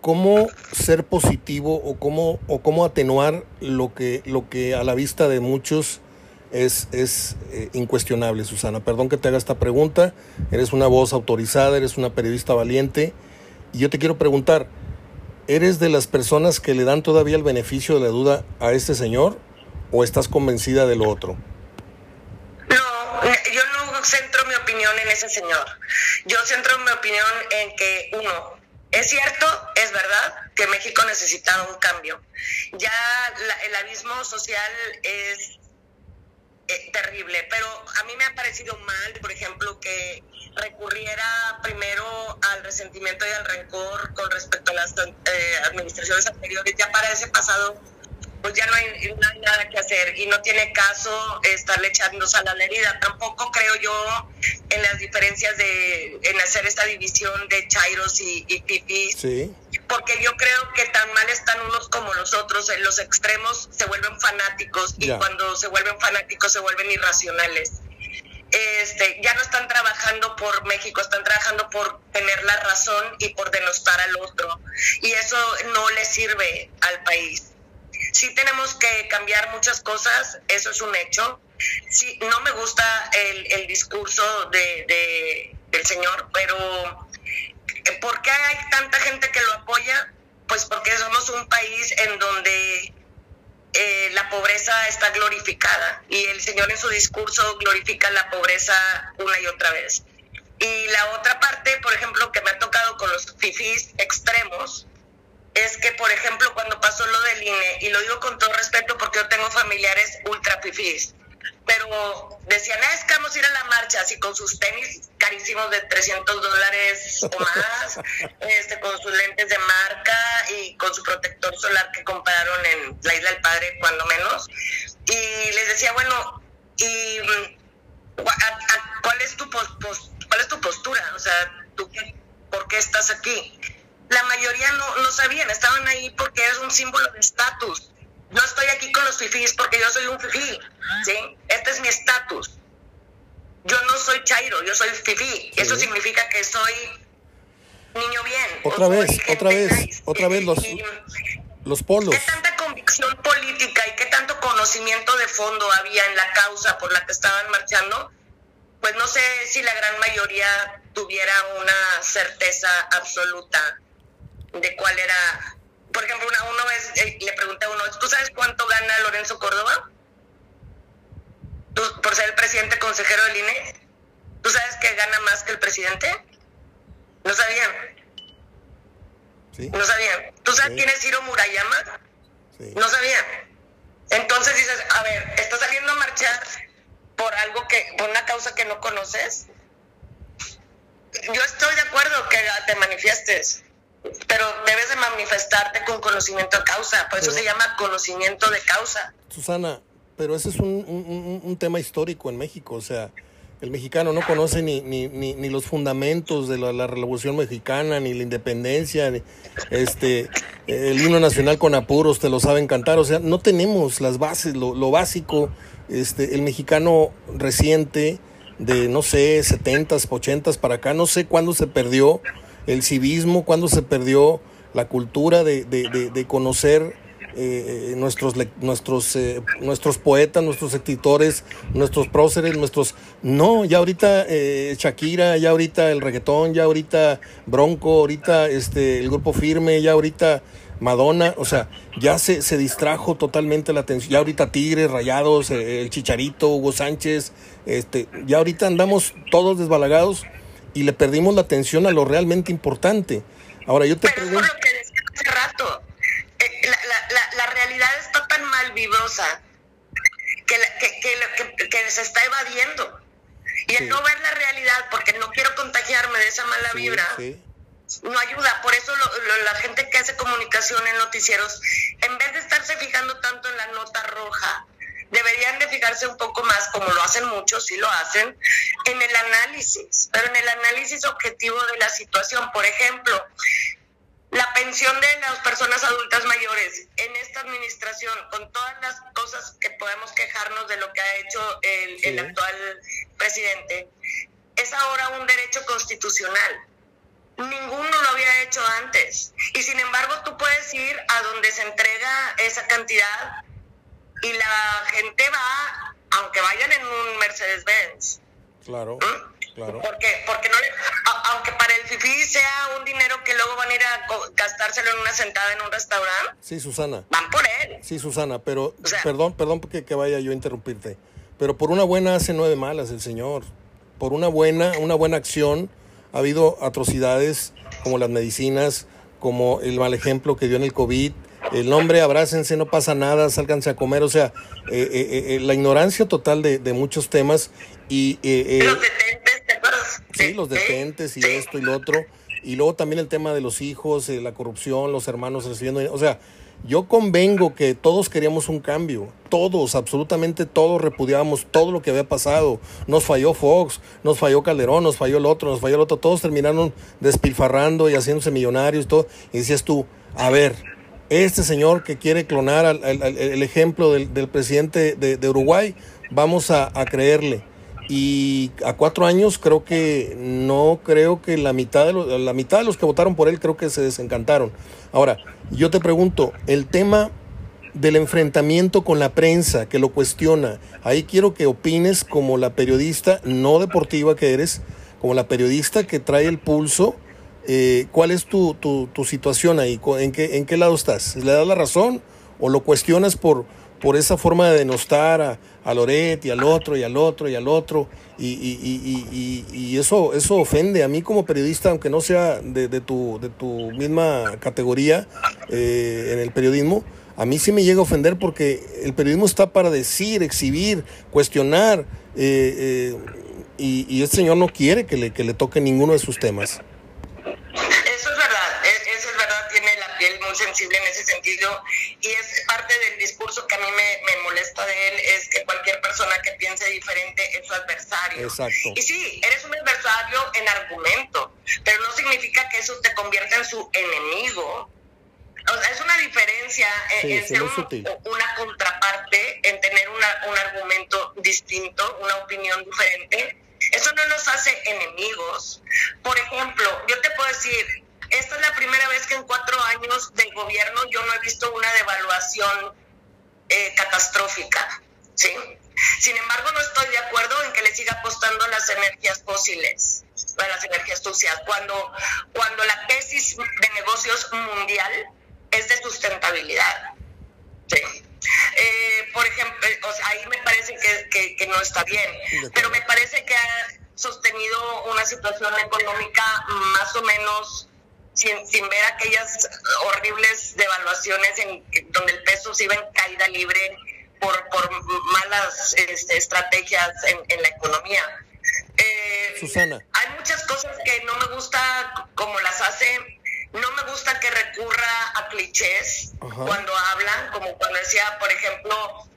Speaker 1: cómo ser positivo o cómo, o cómo atenuar lo que, lo que a la vista de muchos es, es eh, incuestionable, Susana. Perdón que te haga esta pregunta, eres una voz autorizada, eres una periodista valiente, y yo te quiero preguntar, ¿eres de las personas que le dan todavía el beneficio de la duda a este señor o estás convencida de lo otro?
Speaker 2: No, yo no centro mi opinión en ese señor. Yo centro mi opinión en que, uno, es cierto, es verdad que México necesitaba un cambio. Ya el abismo social es eh, terrible, pero a mí me ha parecido mal, por ejemplo, que recurriera primero al resentimiento y al rencor con respecto a las eh, administraciones anteriores, ya para ese pasado pues ya no hay, nada que hacer y no tiene caso estarle echando sal a la herida. Tampoco creo yo en las diferencias de en hacer esta división de chairos y, y pipis. Porque yo creo que tan mal están unos como los otros. En los extremos se vuelven fanáticos y cuando se vuelven fanáticos se vuelven irracionales. Este, ya no están trabajando por México, están trabajando por tener la razón y por denostar al otro. Y eso no le sirve al país sí tenemos que cambiar muchas cosas, eso es un hecho. Sí, no me gusta el, el discurso de, del señor, pero ¿por qué hay tanta gente que lo apoya? Pues porque somos un país en donde eh, la pobreza está glorificada y el señor en su discurso glorifica la pobreza una y otra vez. Y la otra parte, por ejemplo, que me ha tocado con los fifís extremos, es que, por ejemplo, cuando pasó lo del INE, y lo digo con todo respeto porque yo tengo familiares ultra pifís, pero decían, ah, es que vamos a ir a la marcha, así con sus tenis carísimos de 300 dólares o más, este, con sus lentes de marca y con su protector solar que compraron en la Isla del Padre, cuando menos. Y les decía, bueno, ¿y mm, cuál, es tu cuál es tu postura? O sea, ¿tú ¿por qué estás aquí? la mayoría no, no sabían, estaban ahí porque es un símbolo de estatus. No estoy aquí con los fifís porque yo soy un fifí, ¿sí? Este es mi estatus. Yo no soy chairo, yo soy fifí. Eso significa que soy niño bien.
Speaker 1: Otra vez, otra vez, otra vez los, los polos.
Speaker 2: ¿Qué tanta convicción política y qué tanto conocimiento de fondo había en la causa por la que estaban marchando? Pues no sé si la gran mayoría tuviera una certeza absoluta de cuál era, por ejemplo, una, una vez eh, le pregunté a uno, ¿tú sabes cuánto gana Lorenzo Córdoba? ¿Tú, por ser el presidente consejero del INE, ¿tú sabes que gana más que el presidente? No sabían. No sabían. ¿Tú sabes quién es Ciro Murayama? No sabían. Entonces dices, a ver, ¿estás saliendo a marchar por algo que, por una causa que no conoces? Yo estoy de acuerdo que te manifiestes, pero debes de manifestarte con conocimiento de causa, por eso se llama conocimiento de causa.
Speaker 1: Susana, pero ese es un, un, tema histórico en México, o sea, el mexicano no conoce ni, ni, ni, los fundamentos de la, Revolución Mexicana, ni la independencia, este, el himno nacional con apuros, te lo saben cantar, o sea, no tenemos las bases, lo, lo básico, este, el mexicano reciente, de no sé, 70s, 80s para acá, no sé cuándo se perdió el civismo, cuando se perdió la cultura de, de, de, conocer eh, nuestros, nuestros, eh, nuestros poetas, nuestros escritores, nuestros próceres, nuestros... No, ya ahorita eh, Shakira, ya ahorita el reggaetón, ya ahorita Bronco, ahorita este, el grupo firme, ya ahorita Madonna, o sea, ya se, se distrajo totalmente la atención, ya ahorita Tigres, Rayados, el Chicharito, Hugo Sánchez, este, ya ahorita andamos todos desbalagados y le perdimos la atención a lo realmente importante. Ahora yo te
Speaker 2: pregunto... lo que decía hace rato, eh, la, la, la, realidad está tan mal vibrosa que, que, que, se está evadiendo. Y el no ver la realidad, porque no quiero contagiarme de esa mala vibra, no ayuda. Por eso la gente que hace comunicación en noticieros, en vez de estarse fijando tanto en la nota roja, deberían de fijarse un poco más, como lo hacen muchos, sí lo hacen, en el análisis, pero en el análisis objetivo de la situación. Por ejemplo, la pensión de las personas adultas mayores en esta administración, con todas las cosas que podemos quejarnos de lo que ha hecho el, el actual presidente, es ahora un derecho constitucional. Ninguno lo había hecho antes. Y sin embargo, tú puedes ir a donde se entrega esa cantidad y la gente va aunque vayan en un Mercedes-Benz.
Speaker 1: Claro,
Speaker 2: ¿Mm?
Speaker 1: claro.
Speaker 2: Porque, porque no le- a- aunque para el FIFI sea un dinero que luego van a ir a gastárselo en una sentada en un restaurante,
Speaker 1: Sí, Susana.
Speaker 2: van por él.
Speaker 1: Sí, Susana, pero
Speaker 2: O sea-
Speaker 1: perdón, perdón que, que vaya yo a interrumpirte. Pero por una buena hace nueve malas el señor. Por una buena, una buena acción ha habido atrocidades como las medicinas, como el mal ejemplo que dio en el COVID. El nombre, abrácense, no pasa nada, sálganse a comer. O sea, eh, eh, eh, la ignorancia total de, de muchos temas y
Speaker 2: Los detentes, ¿te acuerdas?
Speaker 1: Sí, los detentes y esto y lo otro. Y luego también el tema de los hijos, la corrupción, los hermanos recibiendo. O sea, yo convengo que todos queríamos un cambio. Todos, absolutamente todos repudiábamos todo lo que había pasado. Nos falló Fox, nos falló Calderón, nos falló el otro, nos falló el otro. Todos terminaron despilfarrando y haciéndose millonarios y todo. Y decías tú, a ver, este señor que quiere clonar al, el ejemplo del, presidente de, Uruguay, vamos a, a creerle. Y a cuatro años creo que no creo que la mitad de los, la mitad de los que votaron por él creo que se desencantaron. Ahora, yo te pregunto, el tema del enfrentamiento con la prensa que lo cuestiona, ahí quiero que opines como la periodista no deportiva que eres, como la periodista que trae el pulso, eh, ¿cuál es tu, tu, tu situación ahí? ¿Co- ¿En qué, ¿En qué lado estás? ¿Le das la razón o lo cuestionas por, por esa forma de denostar a, a Loret y al otro y al otro y al otro? Y, y, y, eso, eso ofende a mí como periodista, aunque no sea de, de, tu, de tu misma categoría eh, en el periodismo. A mí sí me llega a ofender porque el periodismo está para decir, exhibir, cuestionar, eh, eh, y, y este señor no quiere que le, que le toque ninguno de sus temas.
Speaker 2: Eso es verdad, e- eso es verdad, tiene la piel muy sensible en ese sentido y es parte del discurso que a mí me, me molesta de él, es que cualquier persona que piense diferente es su adversario.
Speaker 1: Exacto.
Speaker 2: Y sí, eres un adversario en argumento, pero no significa que eso te convierta en su enemigo. O sea, es una diferencia en,
Speaker 1: Sí,
Speaker 2: en ser un- una contraparte, en tener una- un argumento distinto, una opinión diferente. Eso no nos hace enemigos. Por ejemplo, yo te puedo decir, esta es la primera vez que en cuatro años de gobierno yo no he visto una devaluación eh, catastrófica, ¿sí? Sin embargo, no estoy de acuerdo en que le siga apostando a las energías fósiles, a las energías sucias, cuando, cuando la tesis de negocios mundial es de sustentabilidad. Sí. Eh, por ejemplo, eh, o sea, ahí me parece que, que- que no está bien, pero me parece que ha sostenido una situación económica más o menos sin, sin ver aquellas horribles devaluaciones en donde el peso se iba en caída libre por, por malas este, estrategias en, en la economía. Eh,
Speaker 1: Susana.
Speaker 2: hay muchas cosas que no me gusta como las hace. No me gusta que recurra a clichés
Speaker 1: Ajá.
Speaker 2: cuando hablan, como cuando decía, por ejemplo,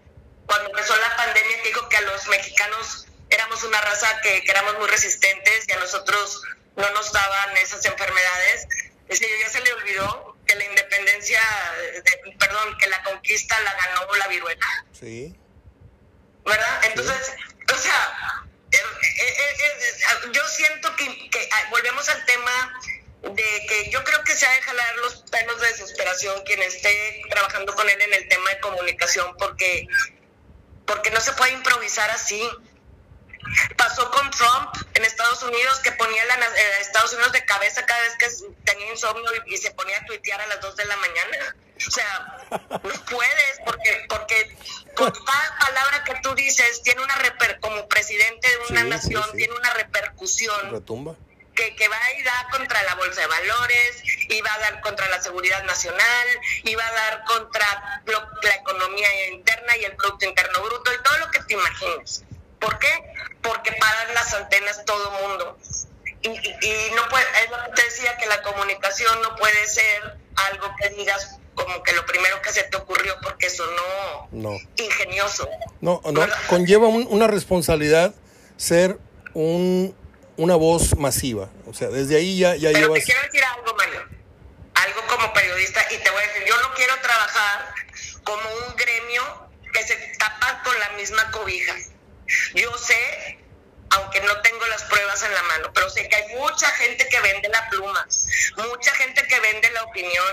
Speaker 2: cuando empezó la pandemia, que dijo que a los mexicanos éramos una raza que, que éramos muy resistentes y a nosotros no nos daban esas enfermedades. Dice, ya se le olvidó que la independencia, de- perdón, que la conquista la ganó la viruela.
Speaker 1: Sí.
Speaker 2: ¿verdad? Entonces, o sea, eh, eh, eh, yo siento que, que, ah, volvemos al tema de que yo creo que se ha de jalar los pelos de desesperación quien esté trabajando con él en el tema de comunicación porque porque no se puede improvisar así. Pasó con Trump en Estados Unidos que ponía na- eh, Estados Unidos de cabeza cada vez que tenía insomnio y, y se ponía a tuitear a las 2 de la mañana. O sea, no puedes porque porque con cada palabra que tú dices tiene una reper como presidente de una
Speaker 1: Sí, sí,
Speaker 2: nación
Speaker 1: sí.
Speaker 2: tiene una repercusión
Speaker 1: Retumba.
Speaker 2: que, que va a ir a contra la bolsa de valores, y va a dar contra la seguridad nacional, y va a dar contra lo- la economía interna y el Producto Interno Bruto y todo lo que te imagines. ¿Por qué? Porque paran las antenas todo mundo. Y, y- no puede, es lo que te decía, que la comunicación no puede ser algo que digas como que lo primero que se te ocurrió porque sonó
Speaker 1: No.
Speaker 2: ingenioso.
Speaker 1: No, no, conlleva un- una responsabilidad ser un, una voz masiva. O sea, desde ahí ya, ya
Speaker 2: Pero
Speaker 1: llevas...
Speaker 2: te quiero decir algo, Mario. Algo como periodista, y te voy a decir, yo no quiero trabajar como un gremio que se tapa con la misma cobija. Yo sé, aunque no tengo las pruebas en la mano, pero sé que hay mucha gente que vende la pluma, mucha gente que vende la opinión,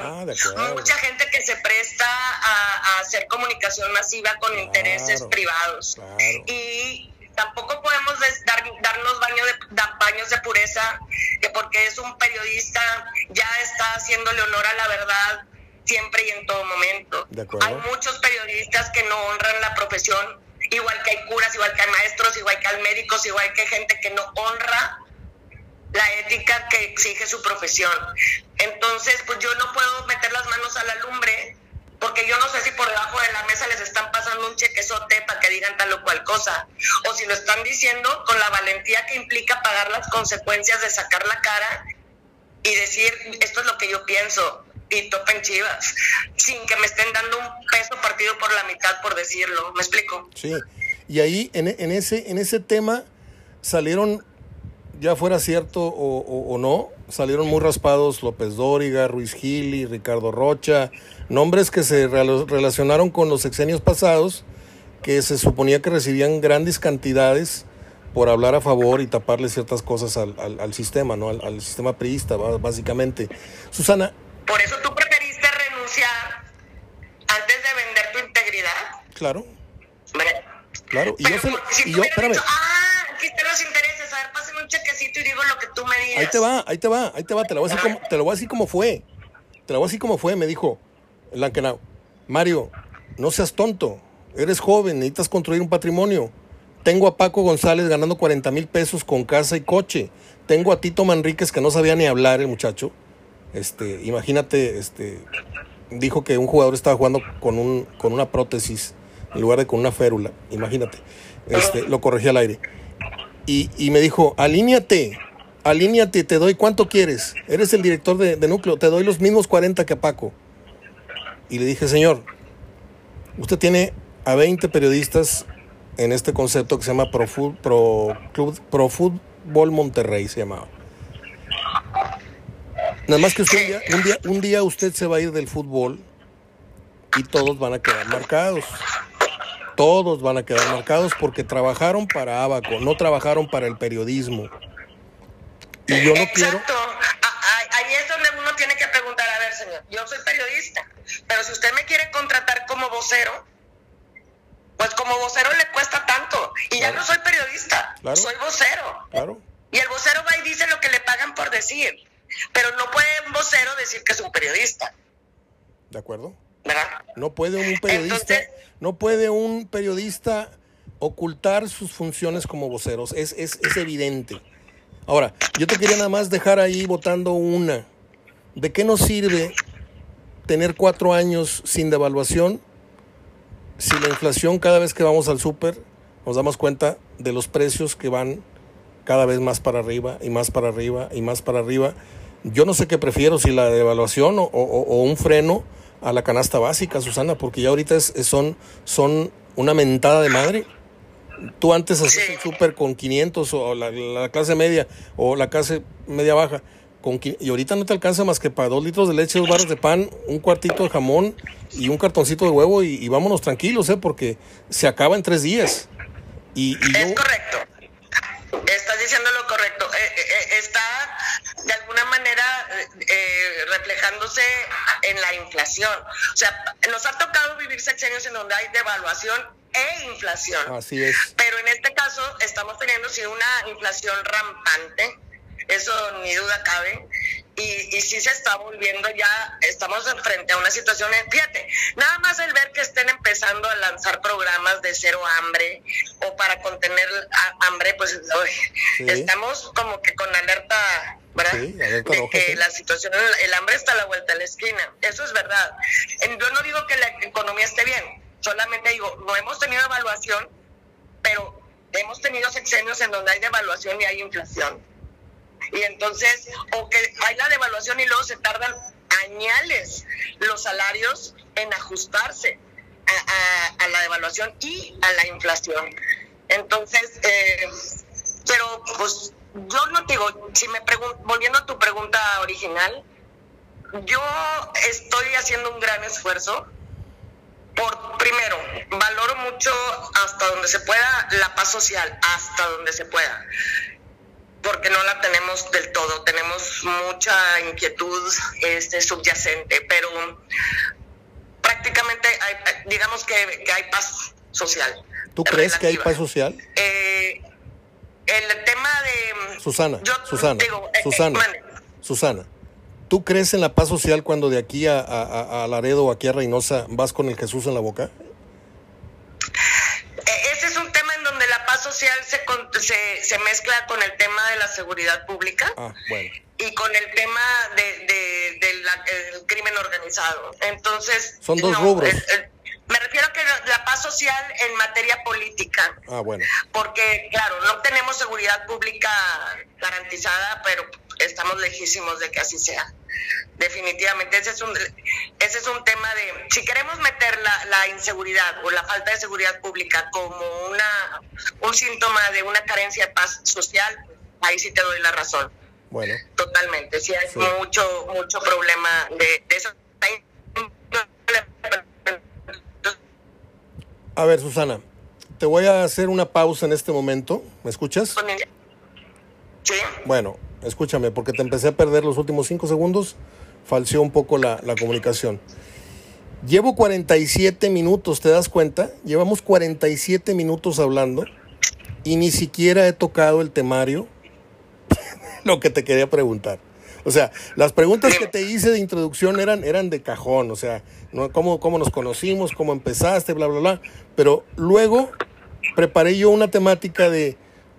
Speaker 1: Ah,
Speaker 2: mucha gente que se presta a, a hacer comunicación masiva con
Speaker 1: Claro.
Speaker 2: intereses privados.
Speaker 1: Claro.
Speaker 2: Y tampoco podemos dar- darnos baño de, baños de pureza, que porque es un periodista ya está haciéndole honor a la verdad siempre y en todo momento. Hay muchos periodistas que no honran la profesión, igual que hay curas, igual que hay maestros, igual que hay médicos, igual que hay gente que no honra la ética que exige su profesión. Entonces, pues yo no puedo meter las manos a la lumbre porque yo no sé si por debajo de la mesa les están pasando un chequezote para que digan tal o cual cosa, o si lo están diciendo con la valentía que implica pagar las consecuencias de sacar la cara y decir, esto es lo que yo pienso, y topen chivas, sin que me estén dando un peso partido por la mitad por decirlo. ¿Me explico?
Speaker 1: Sí. Y ahí, en, en ese, en ese tema, salieron, ya fuera cierto o, o- o no, salieron muy raspados López Dóriga, Ruiz Gili, Ricardo Rocha, nombres que se rela- relacionaron con los sexenios pasados, que se suponía que recibían grandes cantidades por hablar a favor y taparle ciertas cosas al, al- al sistema, ¿no? Al, al sistema priista, básicamente. Susana,
Speaker 2: Por eso tú preferiste renunciar antes de vender tu integridad.
Speaker 1: claro,
Speaker 2: Hombre,
Speaker 1: claro. Y
Speaker 2: Pero
Speaker 1: yo,
Speaker 2: si
Speaker 1: y yo, espérame.
Speaker 2: dicho, ah, aquí están los intereses, a ver, pásenme un chequecito y digo lo que tú me digas.
Speaker 1: Ahí te va, ahí te va, ahí te va, te lo voy a decir como, te lo voy a decir como fue. Te lo voy a decir como fue, me dijo Lankenau. Mario, no seas tonto. Eres joven, necesitas construir un patrimonio. Tengo a Paco González ganando 40 mil pesos con casa y coche. Tengo a Tito Manríquez que no sabía ni hablar el muchacho. Este, imagínate, este, dijo que un jugador estaba jugando con un, con una prótesis en lugar de con una férula. Imagínate. Este, lo corregí al aire y, y me dijo, alíñate, alíñate, te doy cuánto quieres. Eres el director de, de núcleo, te doy los mismos 40 que a Paco. Y le dije, señor, usted tiene a 20 periodistas en este concepto que se llama Pro, Pro, Pro Fútbol Monterrey, se llamaba. Nada más que usted un día, un día, un día usted se va a ir del fútbol y todos van a quedar marcados. Todos van a quedar marcados porque trabajaron para Abaco, no trabajaron para el periodismo. Y yo no quiero.
Speaker 2: Exacto. A- Ahí es donde uno tiene que preguntar, a ver, señor, yo soy periodista, pero si usted me quiere contratar como vocero, pues como vocero le cuesta tanto. Y ya no soy periodista,
Speaker 1: Claro.
Speaker 2: soy vocero.
Speaker 1: Claro,
Speaker 2: Y el vocero va y dice lo que le pagan por decir. Pero no puede un vocero decir que es un periodista,
Speaker 1: ¿de acuerdo?
Speaker 2: ¿verdad?
Speaker 1: No puede un periodista,
Speaker 2: Entonces-
Speaker 1: no puede un periodista ocultar sus funciones como voceros. Es, es, es evidente. Ahora, yo te quería nada más dejar ahí votando una. ¿De qué nos sirve tener cuatro años sin devaluación si la inflación cada vez que vamos al súper nos damos cuenta de los precios que van cada vez más para arriba y más para arriba y más para arriba? Yo no sé qué prefiero, si la devaluación o, o- o un freno a la canasta básica, Susana, porque ya ahorita es- son, son una mentada de madre. Tú antes hacías el súper con 500 o la, la clase media o la clase media baja. Con, y ahorita no te alcanza más que para dos litros de leche, dos barras de pan, un cuartito de jamón y un cartoncito de huevo y, y vámonos tranquilos, ¿eh? porque se acaba en tres días. Y, y
Speaker 2: Es correcto. Estás diciendo lo correcto. Eh, eh, eh, está de alguna manera eh, eh, reflejándose en la inflación. O sea, nos ha tocado vivir sexenios en donde hay devaluación e inflación.
Speaker 1: así es.
Speaker 2: Pero en este caso estamos teniendo sí una inflación rampante, eso ni duda cabe, y, y sí se está volviendo ya, estamos frente a una situación, fíjate, nada más el ver que estén empezando a lanzar programas de cero hambre o para contener hambre, pues
Speaker 1: Sí.
Speaker 2: estamos como que con alerta. ¿verdad?
Speaker 1: Sí,
Speaker 2: de que
Speaker 1: sí.
Speaker 2: la situación, el hambre está a la vuelta de la esquina. Eso es verdad. Yo no digo que la economía esté bien, solamente digo, no hemos tenido evaluación, pero hemos tenido sexenios en donde hay devaluación y hay inflación. Y entonces, o que hay la devaluación y luego se tardan añales los salarios en ajustarse a, la devaluación y a la inflación. Entonces, eh, pero pues yo no te digo, si me volviendo a tu pregunta original, yo estoy haciendo un gran esfuerzo por, primero, valoro mucho hasta donde se pueda la paz social, hasta donde se pueda. Porque no la tenemos del todo, tenemos mucha inquietud este, subyacente, pero prácticamente hay, digamos que, hay paz social.
Speaker 1: ¿Tú crees que hay paz social?
Speaker 2: Eh, el tema de...
Speaker 1: Susana, Susana, eh, Susana, Susana. ¿Tú crees en la paz social cuando de aquí a, a, a Laredo o aquí a Reynosa vas con el Jesús en la boca?
Speaker 2: social se, se, mezcla con el tema de la seguridad pública
Speaker 1: ah, bueno.
Speaker 2: y con el tema de, del crimen organizado. Entonces,
Speaker 1: son dos rubros.
Speaker 2: me refiero a que la paz social en materia política.
Speaker 1: Ah, bueno.
Speaker 2: Porque, claro, no tenemos seguridad pública garantizada, pero estamos lejísimos de que así sea. Definitivamente ese es un ese es un tema de si queremos meter la, la, inseguridad o la falta de seguridad pública como una un síntoma de una carencia de paz social ahí sí te doy la razón.
Speaker 1: Bueno.
Speaker 2: Totalmente sí hay mucho mucho problema de, eso.
Speaker 1: A ver Susana te voy a hacer una pausa en este momento. ¿me escuchas?
Speaker 2: sí.
Speaker 1: Bueno escúchame porque te empecé a perder los últimos cinco segundos falseó un poco la, comunicación. Llevo 47 minutos, ¿te das cuenta? Llevamos 47 minutos hablando y ni siquiera he tocado el temario, lo que te quería preguntar. O sea, las preguntas que te hice de introducción eran, eran de cajón, o sea, ¿no? ¿Cómo, cómo nos conocimos, cómo empezaste, bla, bla, bla. Pero luego preparé yo una temática de,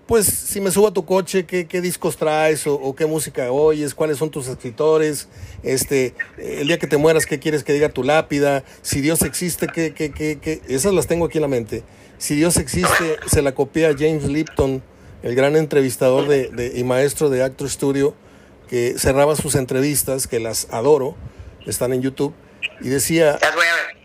Speaker 1: pues si me subo a tu coche, qué, qué discos traes o, qué música oyes, cuáles son tus escritores, este, el día que te mueras, qué quieres que diga tu lápida, si Dios existe, qué, qué, qué, qué, esas las tengo aquí en la mente. Si Dios existe, se la copié a James Lipton, el gran entrevistador de, y maestro de Actor Studio, que cerraba sus entrevistas, que las adoro, están en YouTube, y decía,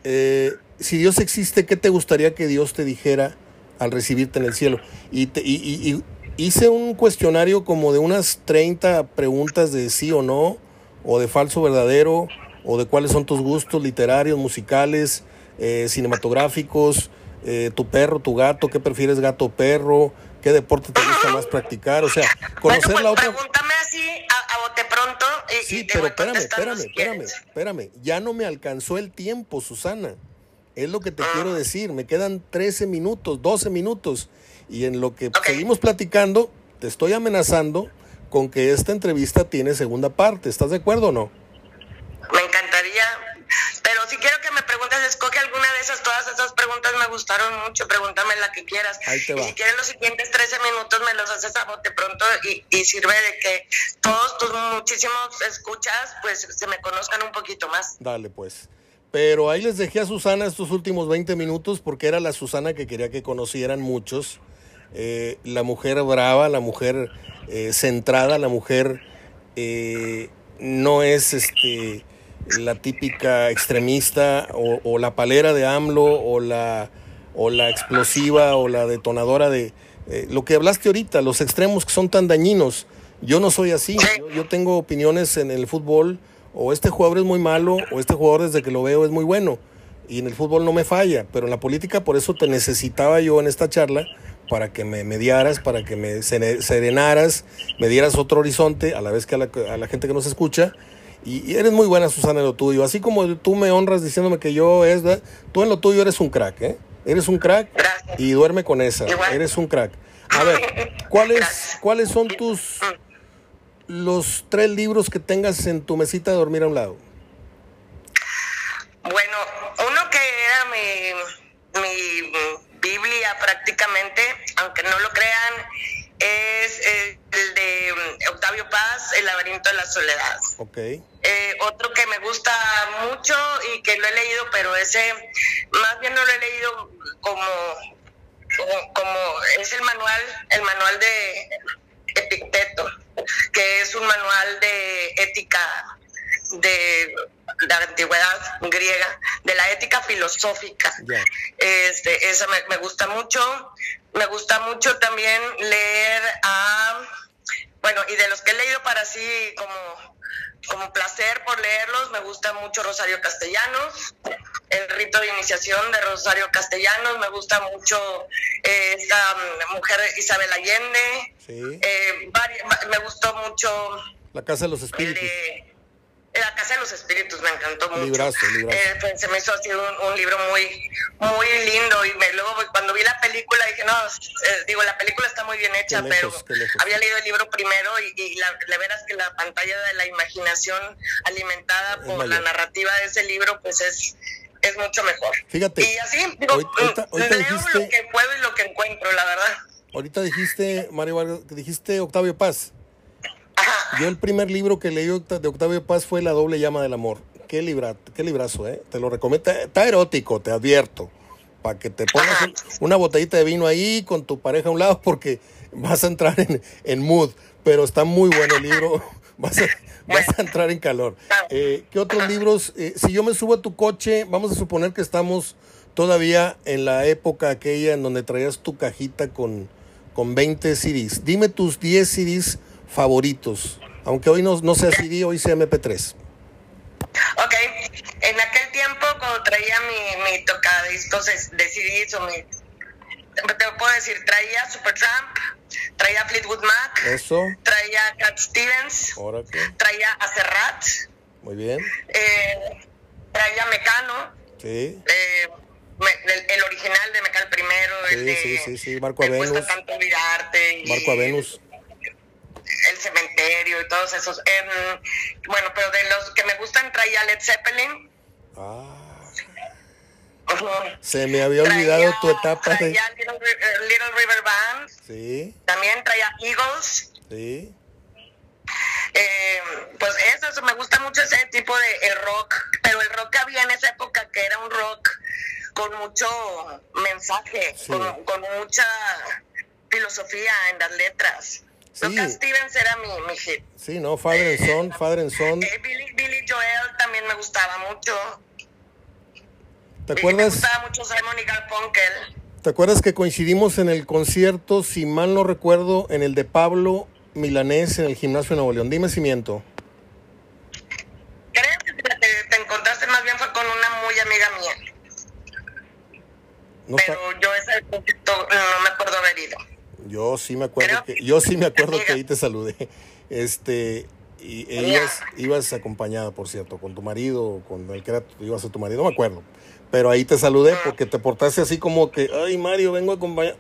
Speaker 1: eh, si Dios existe, ¿qué te gustaría que Dios te dijera? Al recibirte en el cielo. Y, y, hice un cuestionario como de unas 30 preguntas de sí o no, o de falso verdadero, o de cuáles son tus gustos literarios, musicales, eh, cinematográficos, eh, tu perro, tu gato, qué prefieres gato o perro, qué deporte te gusta más practicar, o sea, conocer
Speaker 2: pues
Speaker 1: la otra...
Speaker 2: Pregúntame así a, bote pronto. Y,
Speaker 1: sí, pero espérame, espérame, espérame, espérame, ya no me alcanzó el tiempo, Susana. Es lo que te quiero decir. Me quedan 13 minutos, 12 minutos. Y en lo que seguimos platicando, te estoy amenazando con que esta entrevista tiene segunda parte. ¿Estás de acuerdo o no?
Speaker 2: Me encantaría. Pero si quiero que me preguntes, escoge alguna de esas. Todas esas preguntas me gustaron mucho. Pregúntame la que quieras.
Speaker 1: Y si
Speaker 2: quieres los siguientes 13 minutos, me los haces a bote pronto y, y sirve de que todos tus muchísimos escuchas, pues se me conozcan un poquito más.
Speaker 1: Dale, pues. Pero ahí les dejé a Susana estos últimos 20 minutos porque era la Susana que quería que conocieran muchos. Eh, la mujer brava, la mujer eh, centrada, la mujer eh, no es este, la típica extremista o, la palera de AMLO o la, o la explosiva o la detonadora de lo que hablaste ahorita, los extremos que son tan dañinos. Yo no soy así, yo tengo opiniones en el fútbol o este jugador es muy malo o este jugador desde que lo veo es muy bueno. Y en el fútbol no me falla, pero en la política por eso te necesitaba yo en esta charla para que me mediaras, para que me serenaras, me dieras otro horizonte a la vez que a la, gente que nos escucha. Y, eres muy buena, Susana, en lo tuyo. Así como tú me honras diciéndome que yo es, tú en lo tuyo eres un crack, ¿eh? Eres un crack y duerme con esa. Eres un crack. A ver, ¿cuáles, ¿cuáles son tus mm los tres libros que tengas en tu mesita de dormir a un lado?
Speaker 2: Bueno, uno que era mi, mi Biblia prácticamente, aunque no lo crean, es el de Octavio Paz, El laberinto de la soledad.
Speaker 1: Ok.
Speaker 2: Eh, otro que me gusta mucho y que lo he leído, pero ese más bien no lo he leído como, como, como es el manual, el manual de Epicteto que es un manual de ética de la antigüedad griega, de la ética filosófica. Este, esa me, gusta mucho. Me gusta mucho también leer a, bueno, y de los que he leído para así como, como placer por leerlos, me gusta mucho Rosario Castellanos. El rito de iniciación de Rosario Castellanos, me gusta mucho eh, esta mm, mujer Isabel Allende.
Speaker 1: Sí.
Speaker 2: Eh, me gustó mucho
Speaker 1: La Casa de los
Speaker 2: el
Speaker 1: Espíritus.
Speaker 2: de La Casa de los Espíritus, me encantó mucho.
Speaker 1: Librazo, librazo.
Speaker 2: Eh, pues, se me hizo así un, un libro muy muy lindo y me, luego cuando vi la película dije, no, eh, digo, la película está muy bien hecha,
Speaker 1: lejos,
Speaker 2: pero había leído el libro primero y, y la, la veras que la pantalla de la imaginación alimentada
Speaker 1: Es
Speaker 2: por
Speaker 1: mayor.
Speaker 2: la narrativa de ese libro, pues es, es mucho mejor.
Speaker 1: Fíjate,
Speaker 2: Y así, digo,
Speaker 1: ahorita- ahorita- ahorita
Speaker 2: leo
Speaker 1: dijiste-
Speaker 2: lo que puedo y lo que encuentro, la verdad.
Speaker 1: ahorita dijiste, Mario Vargas, dijiste Octavio Paz. Yo el primer libro que leí de Octavio Paz fue La doble llama del amor. Qué, libra, qué librazo, ¿eh? Te lo recomiendo. Está, está erótico, te advierto. Para que te pongas un- una botellita de vino ahí con tu pareja a un lado porque vas a entrar en, en mood. Pero está muy bueno el libro. Vas a, vas a entrar en calor. Eh, ¿Qué otros libros? Eh, si yo me subo a tu coche, vamos a suponer que estamos todavía en la época aquella en donde traías tu cajita con, con 20 CDs. Dime tus 10 CDs favoritos. Aunque hoy no, no sea CD, hoy sea MP3.
Speaker 2: Ok, en aquel tiempo cuando traía mi, mi tocadiscos de CDs o mi... Te puedo decir, traía Supertramp, traía Fleetwood Mac,
Speaker 1: Eso.
Speaker 2: traía Cat Stevens, traía a Serrat,
Speaker 1: Muy bien.
Speaker 2: eh, traía Mecano,
Speaker 1: Sí.
Speaker 2: eh, el, el original de Mecano el primero, el
Speaker 1: Sí,
Speaker 2: de...
Speaker 1: sí, sí, sí, Marco Avenus.
Speaker 2: tanto olvidarte. y-
Speaker 1: Marco Avenus.
Speaker 2: El cementerio y todos esos. Em, bueno, pero de los que me gustan traía Led Zeppelin.
Speaker 1: Ah. Se me había olvidado
Speaker 2: Traía-
Speaker 1: tu etapa de.
Speaker 2: Little, eh, Little River Band.
Speaker 1: Sí,
Speaker 2: También traía Eagles.
Speaker 1: sí.
Speaker 2: Eh, pues eso, eso, me gusta mucho ese tipo de el rock. Pero el rock que había en esa época que era un rock con mucho mensaje,
Speaker 1: Sí.
Speaker 2: con, con mucha filosofía en las letras.
Speaker 1: Sí.
Speaker 2: Lucas Stevens era mi, mi hit.
Speaker 1: Sí, ¿no? Father and Son, Father and Son.
Speaker 2: Eh, Billy, Billy Joel también me gustaba mucho.
Speaker 1: ¿Te
Speaker 2: Y Me
Speaker 1: acuerdas?
Speaker 2: gustaba mucho Simon y Garfunkel.
Speaker 1: ¿Te acuerdas que coincidimos en el concierto, si mal no recuerdo, en el de Pablo Milanés en el gimnasio de Nuevo León? Dime si miento.
Speaker 2: Creo que te, te encontraste más bien fue con una muy amiga mía.
Speaker 1: No está-
Speaker 2: pero yo ese concierto no me acuerdo haber ido.
Speaker 1: Yo sí me acuerdo que yo sí me acuerdo que ahí te saludé. Este y e ibas, ibas acompañada, por cierto, con tu marido, con el que era ibas a tu marido, no me acuerdo. Pero ahí te saludé porque te portaste así como que, ay Mario, vengo a acompañar.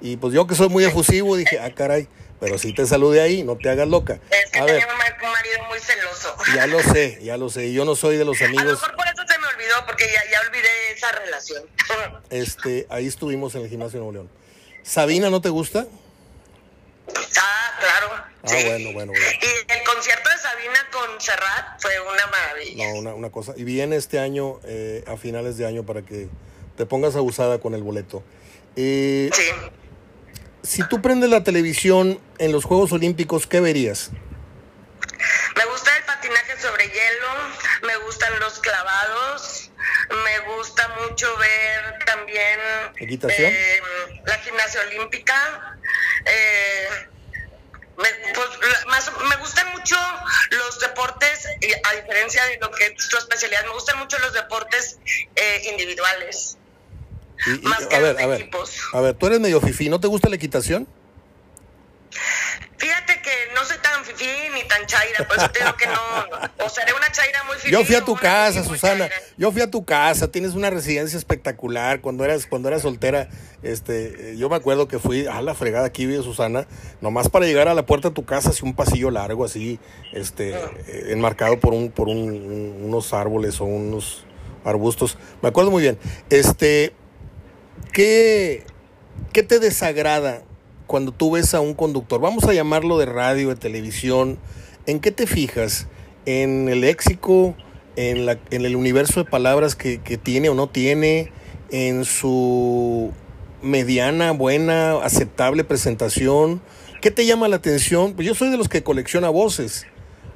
Speaker 1: Y pues yo que soy muy efusivo dije, ah caray, pero sí te saludé ahí, no te hagas loca.
Speaker 2: Es que
Speaker 1: A ver,
Speaker 2: tenía un marido muy celoso.
Speaker 1: ya lo sé, ya lo sé. Yo no soy de los
Speaker 2: A lo
Speaker 1: amigos.
Speaker 2: mejor por eso se me olvidó, porque ya, ya olvidé esa relación.
Speaker 1: Este, ahí estuvimos en el gimnasio de Nuevo León. ¿Sabina no te gusta?
Speaker 2: ah, claro.
Speaker 1: Ah,
Speaker 2: sí.
Speaker 1: bueno, bueno, bueno.
Speaker 2: Y el concierto de Sabina con Serrat fue una maravilla.
Speaker 1: No, una, una cosa. Y viene este año, eh, a finales de año, para que te pongas abusada con el boleto. Eh,
Speaker 2: Sí.
Speaker 1: si tú prendes la televisión en los Juegos Olímpicos, ¿qué verías?
Speaker 2: Me gusta el patinaje sobre hielo, me gustan los clavados, me gusta mucho ver también eh, la gimnasia olímpica. eh, me, pues, más, me gustan mucho los deportes, a diferencia de lo que es tu especialidad, me gustan mucho los deportes eh, individuales.
Speaker 1: Y- y-
Speaker 2: Más que
Speaker 1: a ver,
Speaker 2: los
Speaker 1: a ver,
Speaker 2: equipos.
Speaker 1: a ver, tú eres medio fifí, ¿no te gusta la equitación?
Speaker 2: Fíjate que no soy tan fifí ni tan chaira, por eso te digo que no. O seré una chaira muy fifí.
Speaker 1: Yo fui a tu casa, Susana. Yo fui a tu casa. Tienes una residencia espectacular. Cuando eras, cuando eras soltera, este, eh, yo me acuerdo que fui a la fregada aquí vive Susana, nomás para llegar a la puerta de tu casa, así un pasillo largo, así, este, eh, enmarcado por un, por un- un- unos árboles o unos arbustos. Me acuerdo muy bien. Este, ¿qué, qué te desagrada cuando tú ves a un conductor? Vamos a llamarlo de radio, de televisión. ¿En qué te fijas? ¿En el léxico? ¿En, la, el universo de palabras que, que tiene o no tiene? ¿En su mediana, buena, aceptable presentación? ¿Qué te llama la atención? Pues yo soy de los que colecciona voces.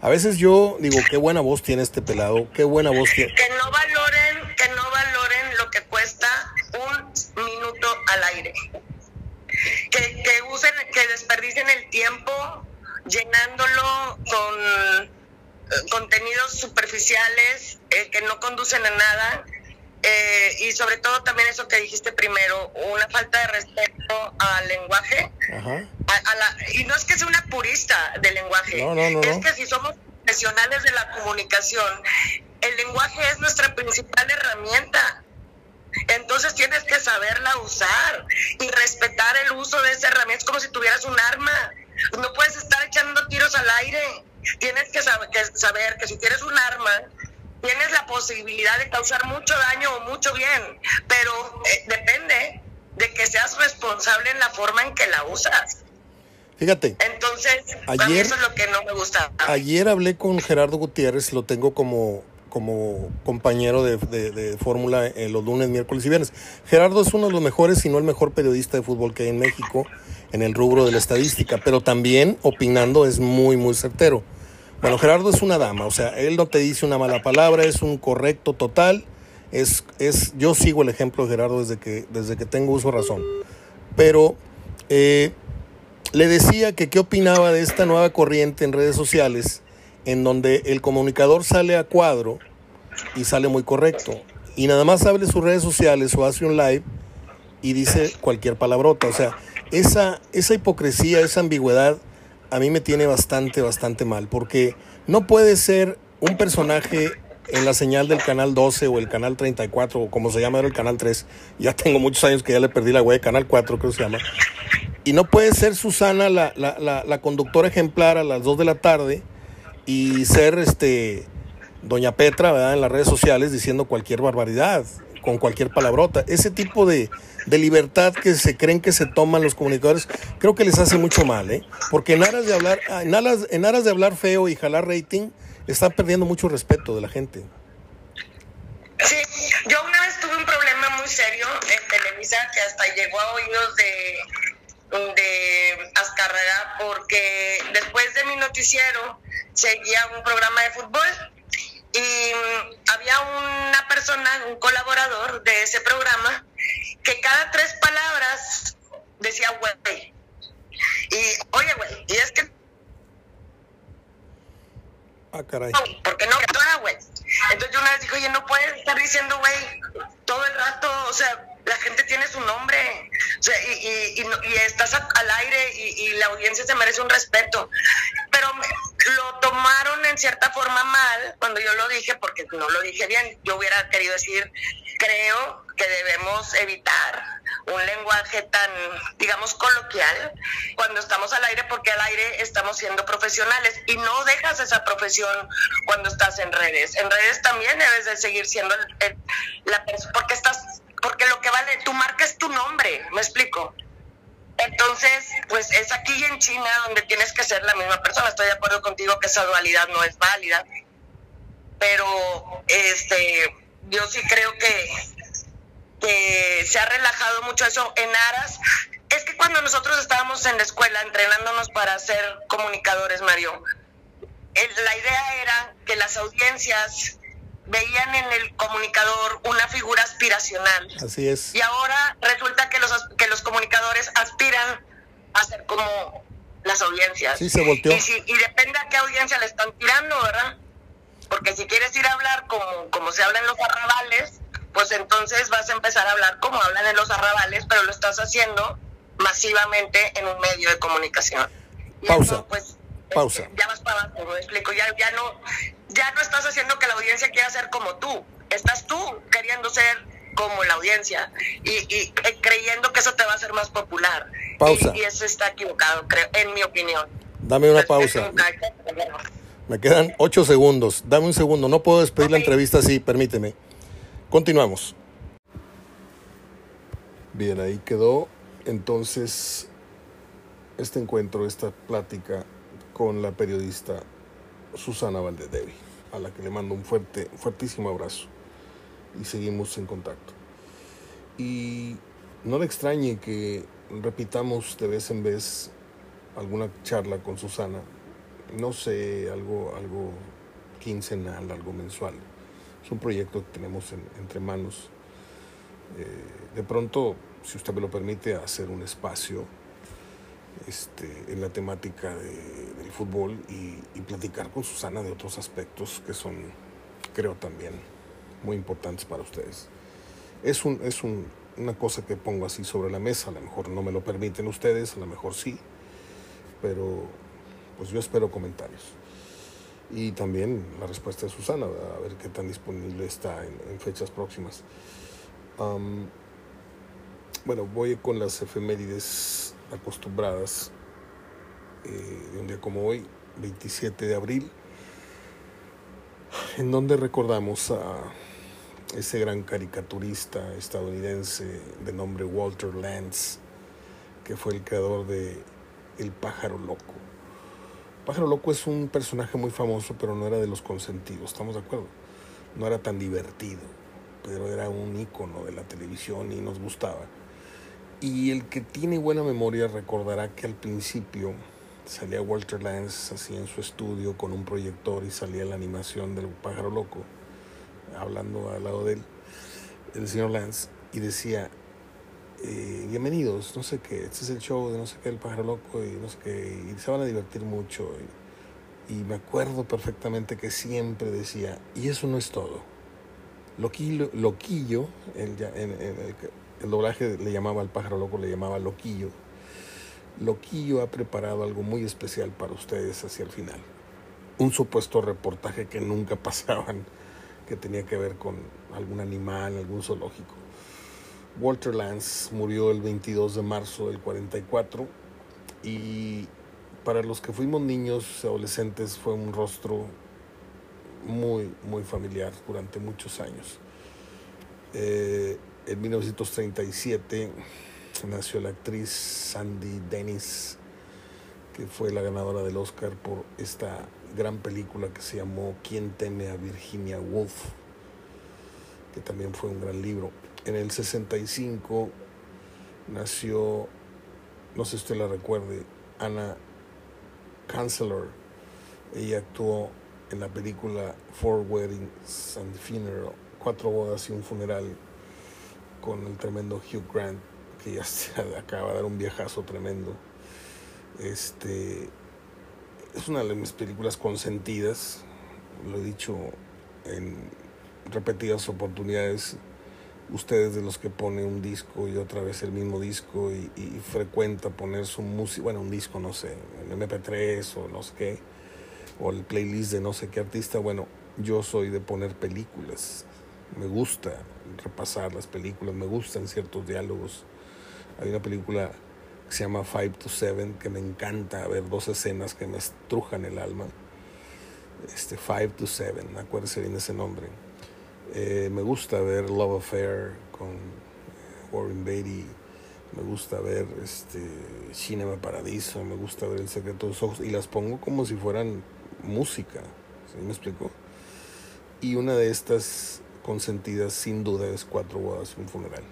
Speaker 1: A veces yo digo, qué buena voz tiene este pelado, qué buena voz tiene.
Speaker 2: Que no valoren, que no valoren lo que cuesta un minuto al aire. Que, que usen, que desperdicien el tiempo llenándolo con eh, contenidos superficiales eh, que no conducen a nada. eh, y sobre todo también eso que dijiste primero, una falta de respeto al lenguaje. y no es que sea una purista del lenguaje, es que si somos profesionales de la comunicación, el lenguaje es nuestra principal herramienta. Entonces tienes que saberla usar y respetar el uso de esa herramienta. Es como si tuvieras un arma. No puedes estar echando tiros al aire. Tienes que saber que, saber que si tienes un arma, tienes la posibilidad de causar mucho daño o mucho bien, pero eh, depende de que seas responsable en la forma en que la usas.
Speaker 1: Fíjate.
Speaker 2: Entonces, ayer, eso es lo que no me gusta.
Speaker 1: Ayer hablé con Gerardo Gutiérrez, lo tengo como, como compañero de, fórmula en los lunes, miércoles y viernes. Gerardo es uno de los mejores, si no el mejor periodista de fútbol que hay en México en el rubro de la estadística, pero también opinando es muy, muy certero. Bueno, Gerardo es una dama, o sea, él no te dice una mala palabra, es un correcto total. Es, es, yo sigo el ejemplo de Gerardo desde que, desde que tengo uso razón. Pero eh, le decía que qué opinaba de esta nueva corriente en redes sociales, en donde el comunicador sale a cuadro y sale muy correcto. Y nada más abre sus redes sociales o hace un live y dice cualquier palabrota. O sea, esa, esa hipocresía, esa ambigüedad a mí me tiene bastante, bastante mal, porque no puede ser un personaje en la señal del canal 12 o el canal 34 o como se llama ahora el canal 3. Ya tengo muchos años que ya le perdí la web, canal 4 creo que se llama. Y no puede ser Susana la, la, la, conductora ejemplar a las 2 de la tarde y ser este Doña Petra, ¿verdad? En las redes sociales diciendo cualquier barbaridad, con cualquier palabrota. Ese tipo de, de libertad que se creen que se toman los comunicadores, creo que les hace mucho mal, ¿eh? Porque en aras de hablar, ah, en aras, en aras de hablar feo y jalar rating, están perdiendo mucho respeto de la gente.
Speaker 2: Sí, yo una vez tuve un problema muy serio en Televisa que hasta llegó a oídos de, de Azcarrera porque después de mi noticiero seguía un programa de fútbol y mm, había una persona, un colaborador de ese programa que cada tres palabras decía güey. Y, oye, güey, y es que...
Speaker 1: Ah, caray.
Speaker 2: porque no, güey. Entonces yo una vez dije, oye, no puedes estar diciendo, güey, todo el rato, o sea, la gente tiene su nombre, sea, y, y, y, estás al aire y, la audiencia se merece un respeto. Pero lo tomaron en cierta forma mal cuando yo lo dije, porque no lo dije bien. Yo hubiera querido decir, creo que debemos evitar un lenguaje tan, digamos, coloquial cuando estamos al aire, porque al aire estamos siendo profesionales y no dejas esa profesión cuando estás en redes. En redes también debes de seguir siendo la persona, porque estás, porque lo que vale, tu marca es tu nombre, ¿me explico? Entonces, pues es aquí en China donde tienes que ser la misma persona. Estoy de acuerdo contigo que esa dualidad no es válida, pero este, yo sí creo que, que se ha relajado mucho eso en aras. Es que cuando nosotros estábamos en la escuela entrenándonos para ser comunicadores, Mario, la idea era que las audiencias veían en el comunicador una figura aspiracional.
Speaker 1: Así es.
Speaker 2: Y ahora resulta que los, que los comunicadores aspiran a ser como las audiencias.
Speaker 1: Sí, se volteó.
Speaker 2: Y, depende a qué audiencia le están tirando, ¿verdad? Porque si quieres ir a hablar como, como se habla en los arrabales, pues entonces vas a empezar a hablar como hablan en los arrabales, pero lo estás haciendo masivamente en un medio de comunicación.
Speaker 1: Pausa. pues, Pausa.
Speaker 2: Ya vas para abajo, me explico. Ya, ya no, ya no estás haciendo que la audiencia quiera ser como tú, estás tú queriendo ser como la audiencia y, y, eh, creyendo que eso te va a hacer más popular.
Speaker 1: Pausa.
Speaker 2: Y, eso está equivocado, creo, en mi opinión.
Speaker 1: Dame una pausa. Me quedan ocho segundos. Dame un segundo. No puedo despedir la entrevista así, permíteme. Continuamos. Bien, ahí quedó entonces este encuentro, esta plática con la periodista Susana Valdedevi, a la que le mando un fuerte, fuertísimo abrazo y seguimos en contacto. Y no le extrañe que repitamos de vez en vez alguna charla con Susana, no sé, algo, algo quincenal, algo mensual. Es un proyecto que tenemos entre manos. Eh, de pronto, si usted me lo permite, hacer un espacio este, en la temática del fútbol y, platicar con Susana de otros aspectos que son, creo también, muy importantes para ustedes. Es, un, es un, una cosa que pongo así sobre la mesa, a lo mejor no me lo permiten ustedes, a lo mejor sí, pero pues yo espero comentarios. Y también la respuesta de Susana, a ver qué tan disponible está en, fechas próximas. bueno, voy con las efemérides acostumbradas eh, de un día como hoy, 27 de abril, en donde recordamos a ese gran caricaturista estadounidense de nombre Walter Lantz, que fue el creador de El pájaro loco. El pájaro loco es un personaje muy famoso, pero no era de los consentidos, ¿estamos de acuerdo? No era tan divertido, pero era un ícono de la televisión y nos gustaba. Y el que tiene buena memoria recordará que al principio salía Walter Lantz así en su estudio con un proyector y salía la animación del pájaro loco hablando al lado de él, el señor Lance, y decía, eh, bienvenidos, no sé qué, este es el show de no sé qué, el pájaro loco, y no sé qué, y se van a divertir mucho. Y, me acuerdo perfectamente que siempre decía, y eso no es todo. Loquillo, Loquillo el, el doblaje le llamaba al pájaro loco, le llamaba Loquillo. Loquillo ha preparado algo muy especial para ustedes hacia el final. Un supuesto reportaje que nunca pasaban que tenía que ver con algún animal, algún zoológico. Walter Lance murió el 22 de marzo del 44 y para los que fuimos niños, adolescentes, fue un rostro muy, muy familiar durante muchos años. Eh, en 1937 nació la actriz Sandy Dennis, que fue la ganadora del Oscar por esta gran película que se llamó ¿Quién teme a Virginia Woolf? que también fue un gran libro. En el 65 nació, no sé si usted la recuerde, Anna Chancellor. Ella actuó en la película Four Weddings and Funeral, Cuatro bodas y un funeral, con el tremendo Hugh Grant, que ya se acaba de dar un viajazo tremendo. Este, es una de mis películas consentidas, lo he dicho en repetidas oportunidades, ustedes de los que pone un disco y otra vez el mismo disco y, frecuenta poner su música, bueno, un disco, no sé, en MP3 o no sé qué, o el playlist de no sé qué artista, bueno, yo soy de poner películas, me gusta repasar las películas, me gustan ciertos diálogos. Hay una película que se llama Five to Seven, que me encanta ver dos escenas que me estrujan el alma. Este, Five to Seven, acuérdese bien ese nombre. Eh, me gusta ver Love Affair con Warren Beatty. Me gusta ver este, Cinema Paradiso. Me gusta ver El Secreto de los Ojos. Y las pongo como si fueran música. ¿Sí me explico? Y una de estas consentidas, sin duda, es Cuatro Bodas y un Funeral.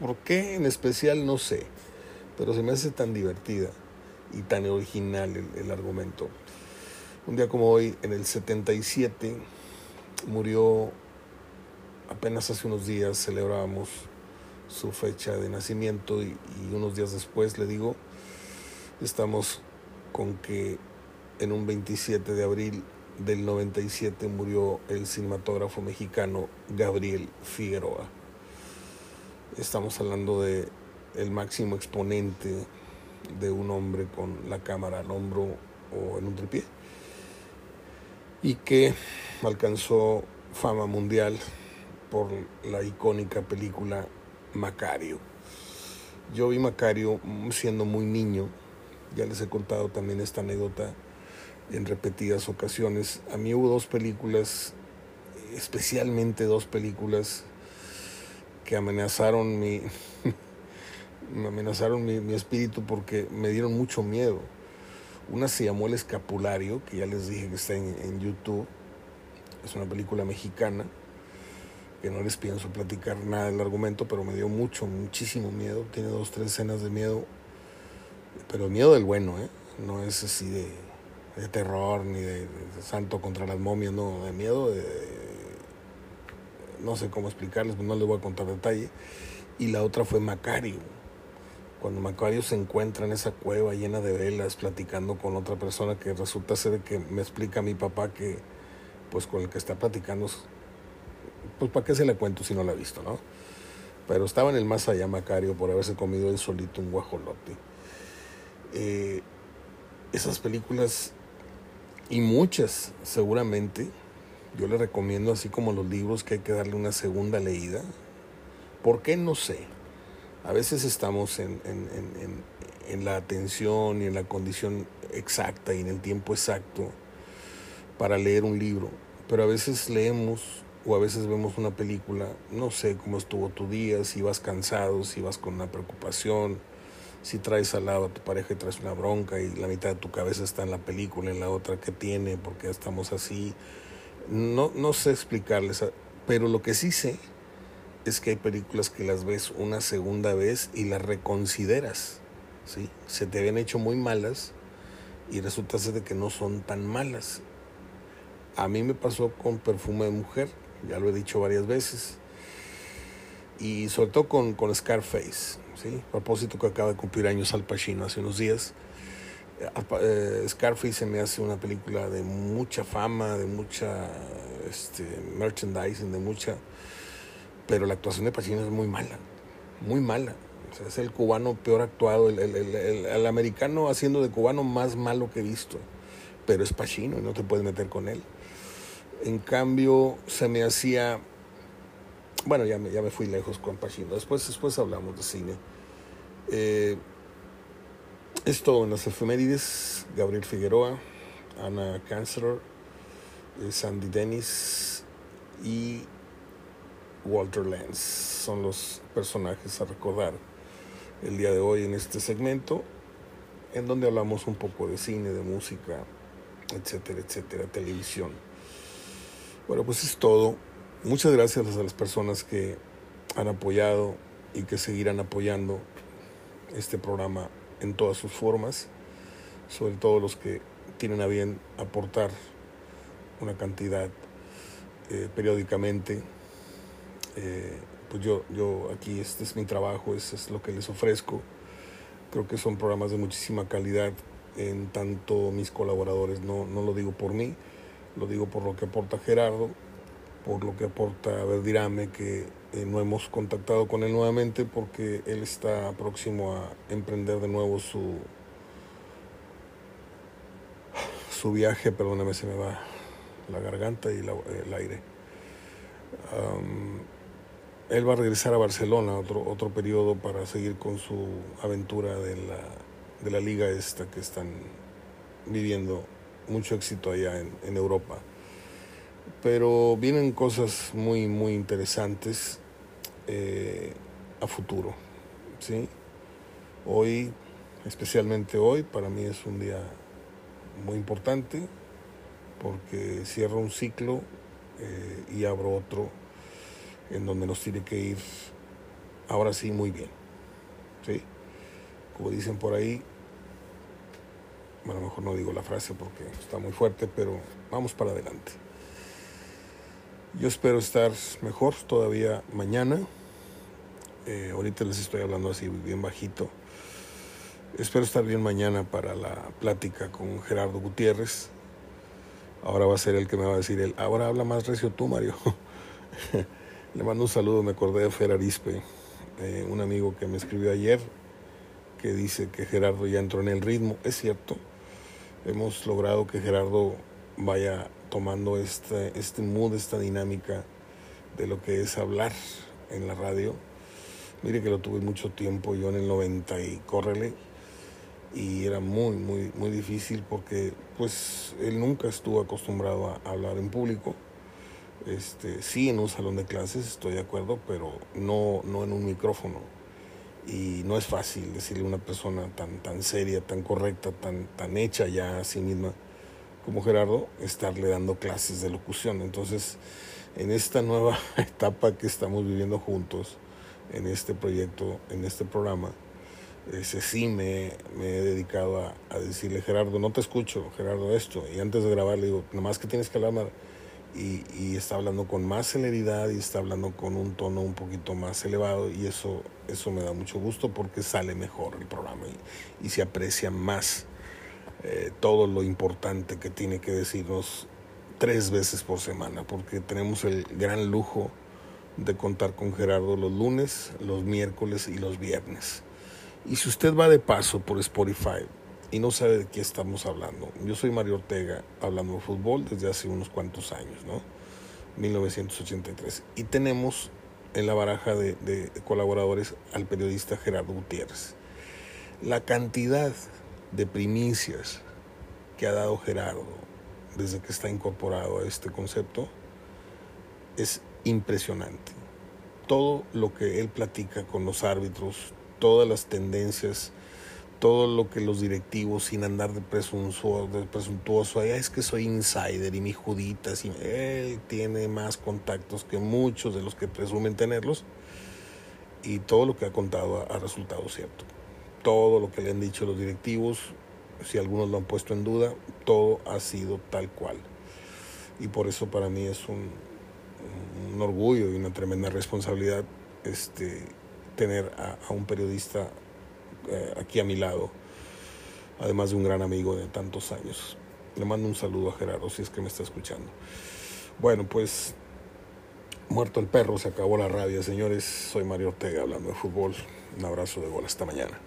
Speaker 1: ¿Por qué en especial? No sé pero se me hace tan divertida y tan original el, argumento. Un día como hoy, en el 77, murió, apenas hace unos días celebrábamos su fecha de nacimiento y, y, unos días después, le digo, estamos con que en un 27 de abril del 97 murió el cinematógrafo mexicano Gabriel Figueroa. Estamos hablando de el máximo exponente de un hombre con la cámara al hombro o en un tripié y que alcanzó fama mundial por la icónica película Macario. Yo vi Macario siendo muy niño, ya les he contado también esta anécdota en repetidas ocasiones. A mí hubo dos películas, especialmente dos películas que amenazaron mi, me amenazaron mi, espíritu porque me dieron mucho miedo. Una se llamó El Escapulario, que ya les dije que está en, YouTube. Es una película mexicana, que no les pienso platicar nada del argumento, pero me dio mucho, muchísimo miedo. Tiene dos, tres escenas de miedo, pero miedo del bueno, ¿eh? No es así de, de terror ni de, santo contra las momias, no, de miedo de, no sé cómo explicarles, no les voy a contar detalle. Y la otra fue Macario cuando Macario se encuentra en esa cueva llena de velas platicando con otra persona que resulta ser que me explica mi papá que pues con el que está platicando pues ¿para qué se la cuento si no la ha visto, no? Pero estaba en el más allá Macario por haberse comido él solito un guajolote. Eh, esas películas y muchas seguramente yo le recomiendo así como los libros que hay que darle una segunda leída. ¿Por qué? No sé. A veces estamos en, en la atención y en la condición exacta y en el tiempo exacto para leer un libro, pero a veces leemos o a veces vemos una película, no sé cómo estuvo tu día, si vas cansado, si vas con una preocupación, si traes al lado a tu pareja y traes una bronca y la mitad de tu cabeza está en la película, en la otra que tiene, porque estamos así. No, no sé explicarles, pero lo que sí sé es que hay películas que las ves una segunda vez y las reconsideras. ¿sí? Se te habían hecho muy malas y resulta ser de que no son tan malas. A mí me pasó con Perfume de Mujer ya lo he dicho varias veces. Y sobre todo con, con Scarface, A propósito que acaba de cumplir años Al Pacino hace unos días. Eh, Scarface se me hace una película de mucha fama, de mucha este, merchandising, de mucha... Pero la actuación de Pacino es muy mala, muy mala. Es el cubano peor actuado, el, el, el, el, americano haciendo de cubano más malo que he visto. Pero es Pacino y no te puedes meter con él. En cambio, se me hacía... Bueno, ya me, ya me fui lejos con Pacino. Después, después hablamos de cine. Eh, esto en las efemérides. Gabriel Figueroa, Ana Cancer, eh, Sandy Dennis y Walter Lance son los personajes a recordar el día de hoy en este segmento, en donde hablamos un poco de cine, de música, etcétera, etcétera, televisión. Bueno, pues es todo. Muchas gracias a las personas que han apoyado y que seguirán apoyando este programa en todas sus formas, sobre todo los que tienen a bien aportar una cantidad eh, periódicamente. Eh, pues yo, yo aquí este es mi trabajo, eso es lo que les ofrezco. Creo que son programas de muchísima calidad en tanto mis colaboradores, no, no lo digo por mí, lo digo por lo que aporta Gerardo, por lo que aporta Verdirame, que eh, no hemos contactado con él nuevamente porque él está próximo a emprender de nuevo su, su viaje, perdóname, se me va la garganta y el aire. él va a regresar a Barcelona otro, otro periodo para seguir con su aventura de la, de la liga esta que están viviendo mucho éxito allá en, en Europa. Pero vienen cosas muy, muy interesantes eh, a futuro. ¿sí? Hoy, especialmente hoy, para mí es un día muy importante porque cierro un ciclo eh, y abro otro en donde nos tiene que ir ahora sí muy bien. ¿sí? Como dicen por ahí, bueno, mejor no digo la frase porque está muy fuerte, pero vamos para adelante. Yo espero estar mejor todavía mañana. Eh, ahorita les estoy hablando así bien bajito. Espero estar bien mañana para la plática con Gerardo Gutiérrez. Ahora va a ser el que me va a decir él. Ahora habla más recio tú, Mario. Le mando un saludo, me acordé de Fer Arispe, eh, un amigo que me escribió ayer, que dice que Gerardo ya entró en el ritmo. Es cierto, hemos logrado que Gerardo vaya tomando este, este mood, esta dinámica de lo que es hablar en la radio. Mire que lo tuve mucho tiempo yo en el 90 y córrele y era muy muy muy difícil porque pues él nunca estuvo acostumbrado a hablar en público. Este, sí en un salón de clases, estoy de acuerdo, pero no no en un micrófono y no es fácil decirle a una persona tan, tan seria, tan correcta, tan, tan hecha ya a sí misma como Gerardo, estarle dando clases de locución. Entonces, en esta nueva etapa que estamos viviendo juntos, en este proyecto, en este programa, ese sí me, me he dedicado a, a, decirle, Gerardo, no te escucho, Gerardo, esto. Y antes de grabar le digo, nomás que tienes que hablar y, está hablando con más celeridad y está hablando con un tono un poquito más elevado y eso, eso me da mucho gusto porque sale mejor el programa y, se aprecia más eh, todo lo importante que tiene que decirnos tres veces por semana porque tenemos el gran lujo de contar con Gerardo los lunes, los miércoles y los viernes. Y si usted va de paso por Spotify y no sabe de qué estamos hablando, yo soy Mario Ortega hablando de fútbol desde hace unos cuantos años, ¿no? 1983. Y tenemos en la baraja de, de colaboradores al periodista Gerardo Gutiérrez. La cantidad de primicias que ha dado Gerardo desde que está incorporado a este concepto es impresionante. Todo lo que él platica con los árbitros, todas las tendencias, todo lo que los directivos, sin andar de presuntuoso, de presuntuoso es que soy insider y mi judita, él tiene más contactos que muchos de los que presumen tenerlos y todo lo que ha contado ha, resultado cierto. Todo lo que le han dicho los directivos, si algunos lo han puesto en duda, todo ha sido tal cual. Y por eso para mí es un, orgullo y una tremenda responsabilidad este, tener a, a un periodista eh, aquí a mi lado, además de un gran amigo de tantos años. Le mando un saludo a Gerardo si es que me está escuchando. Bueno, pues muerto el perro, se acabó la rabia, señores. Soy Mario Ortega hablando de fútbol. Un abrazo de gol hasta mañana.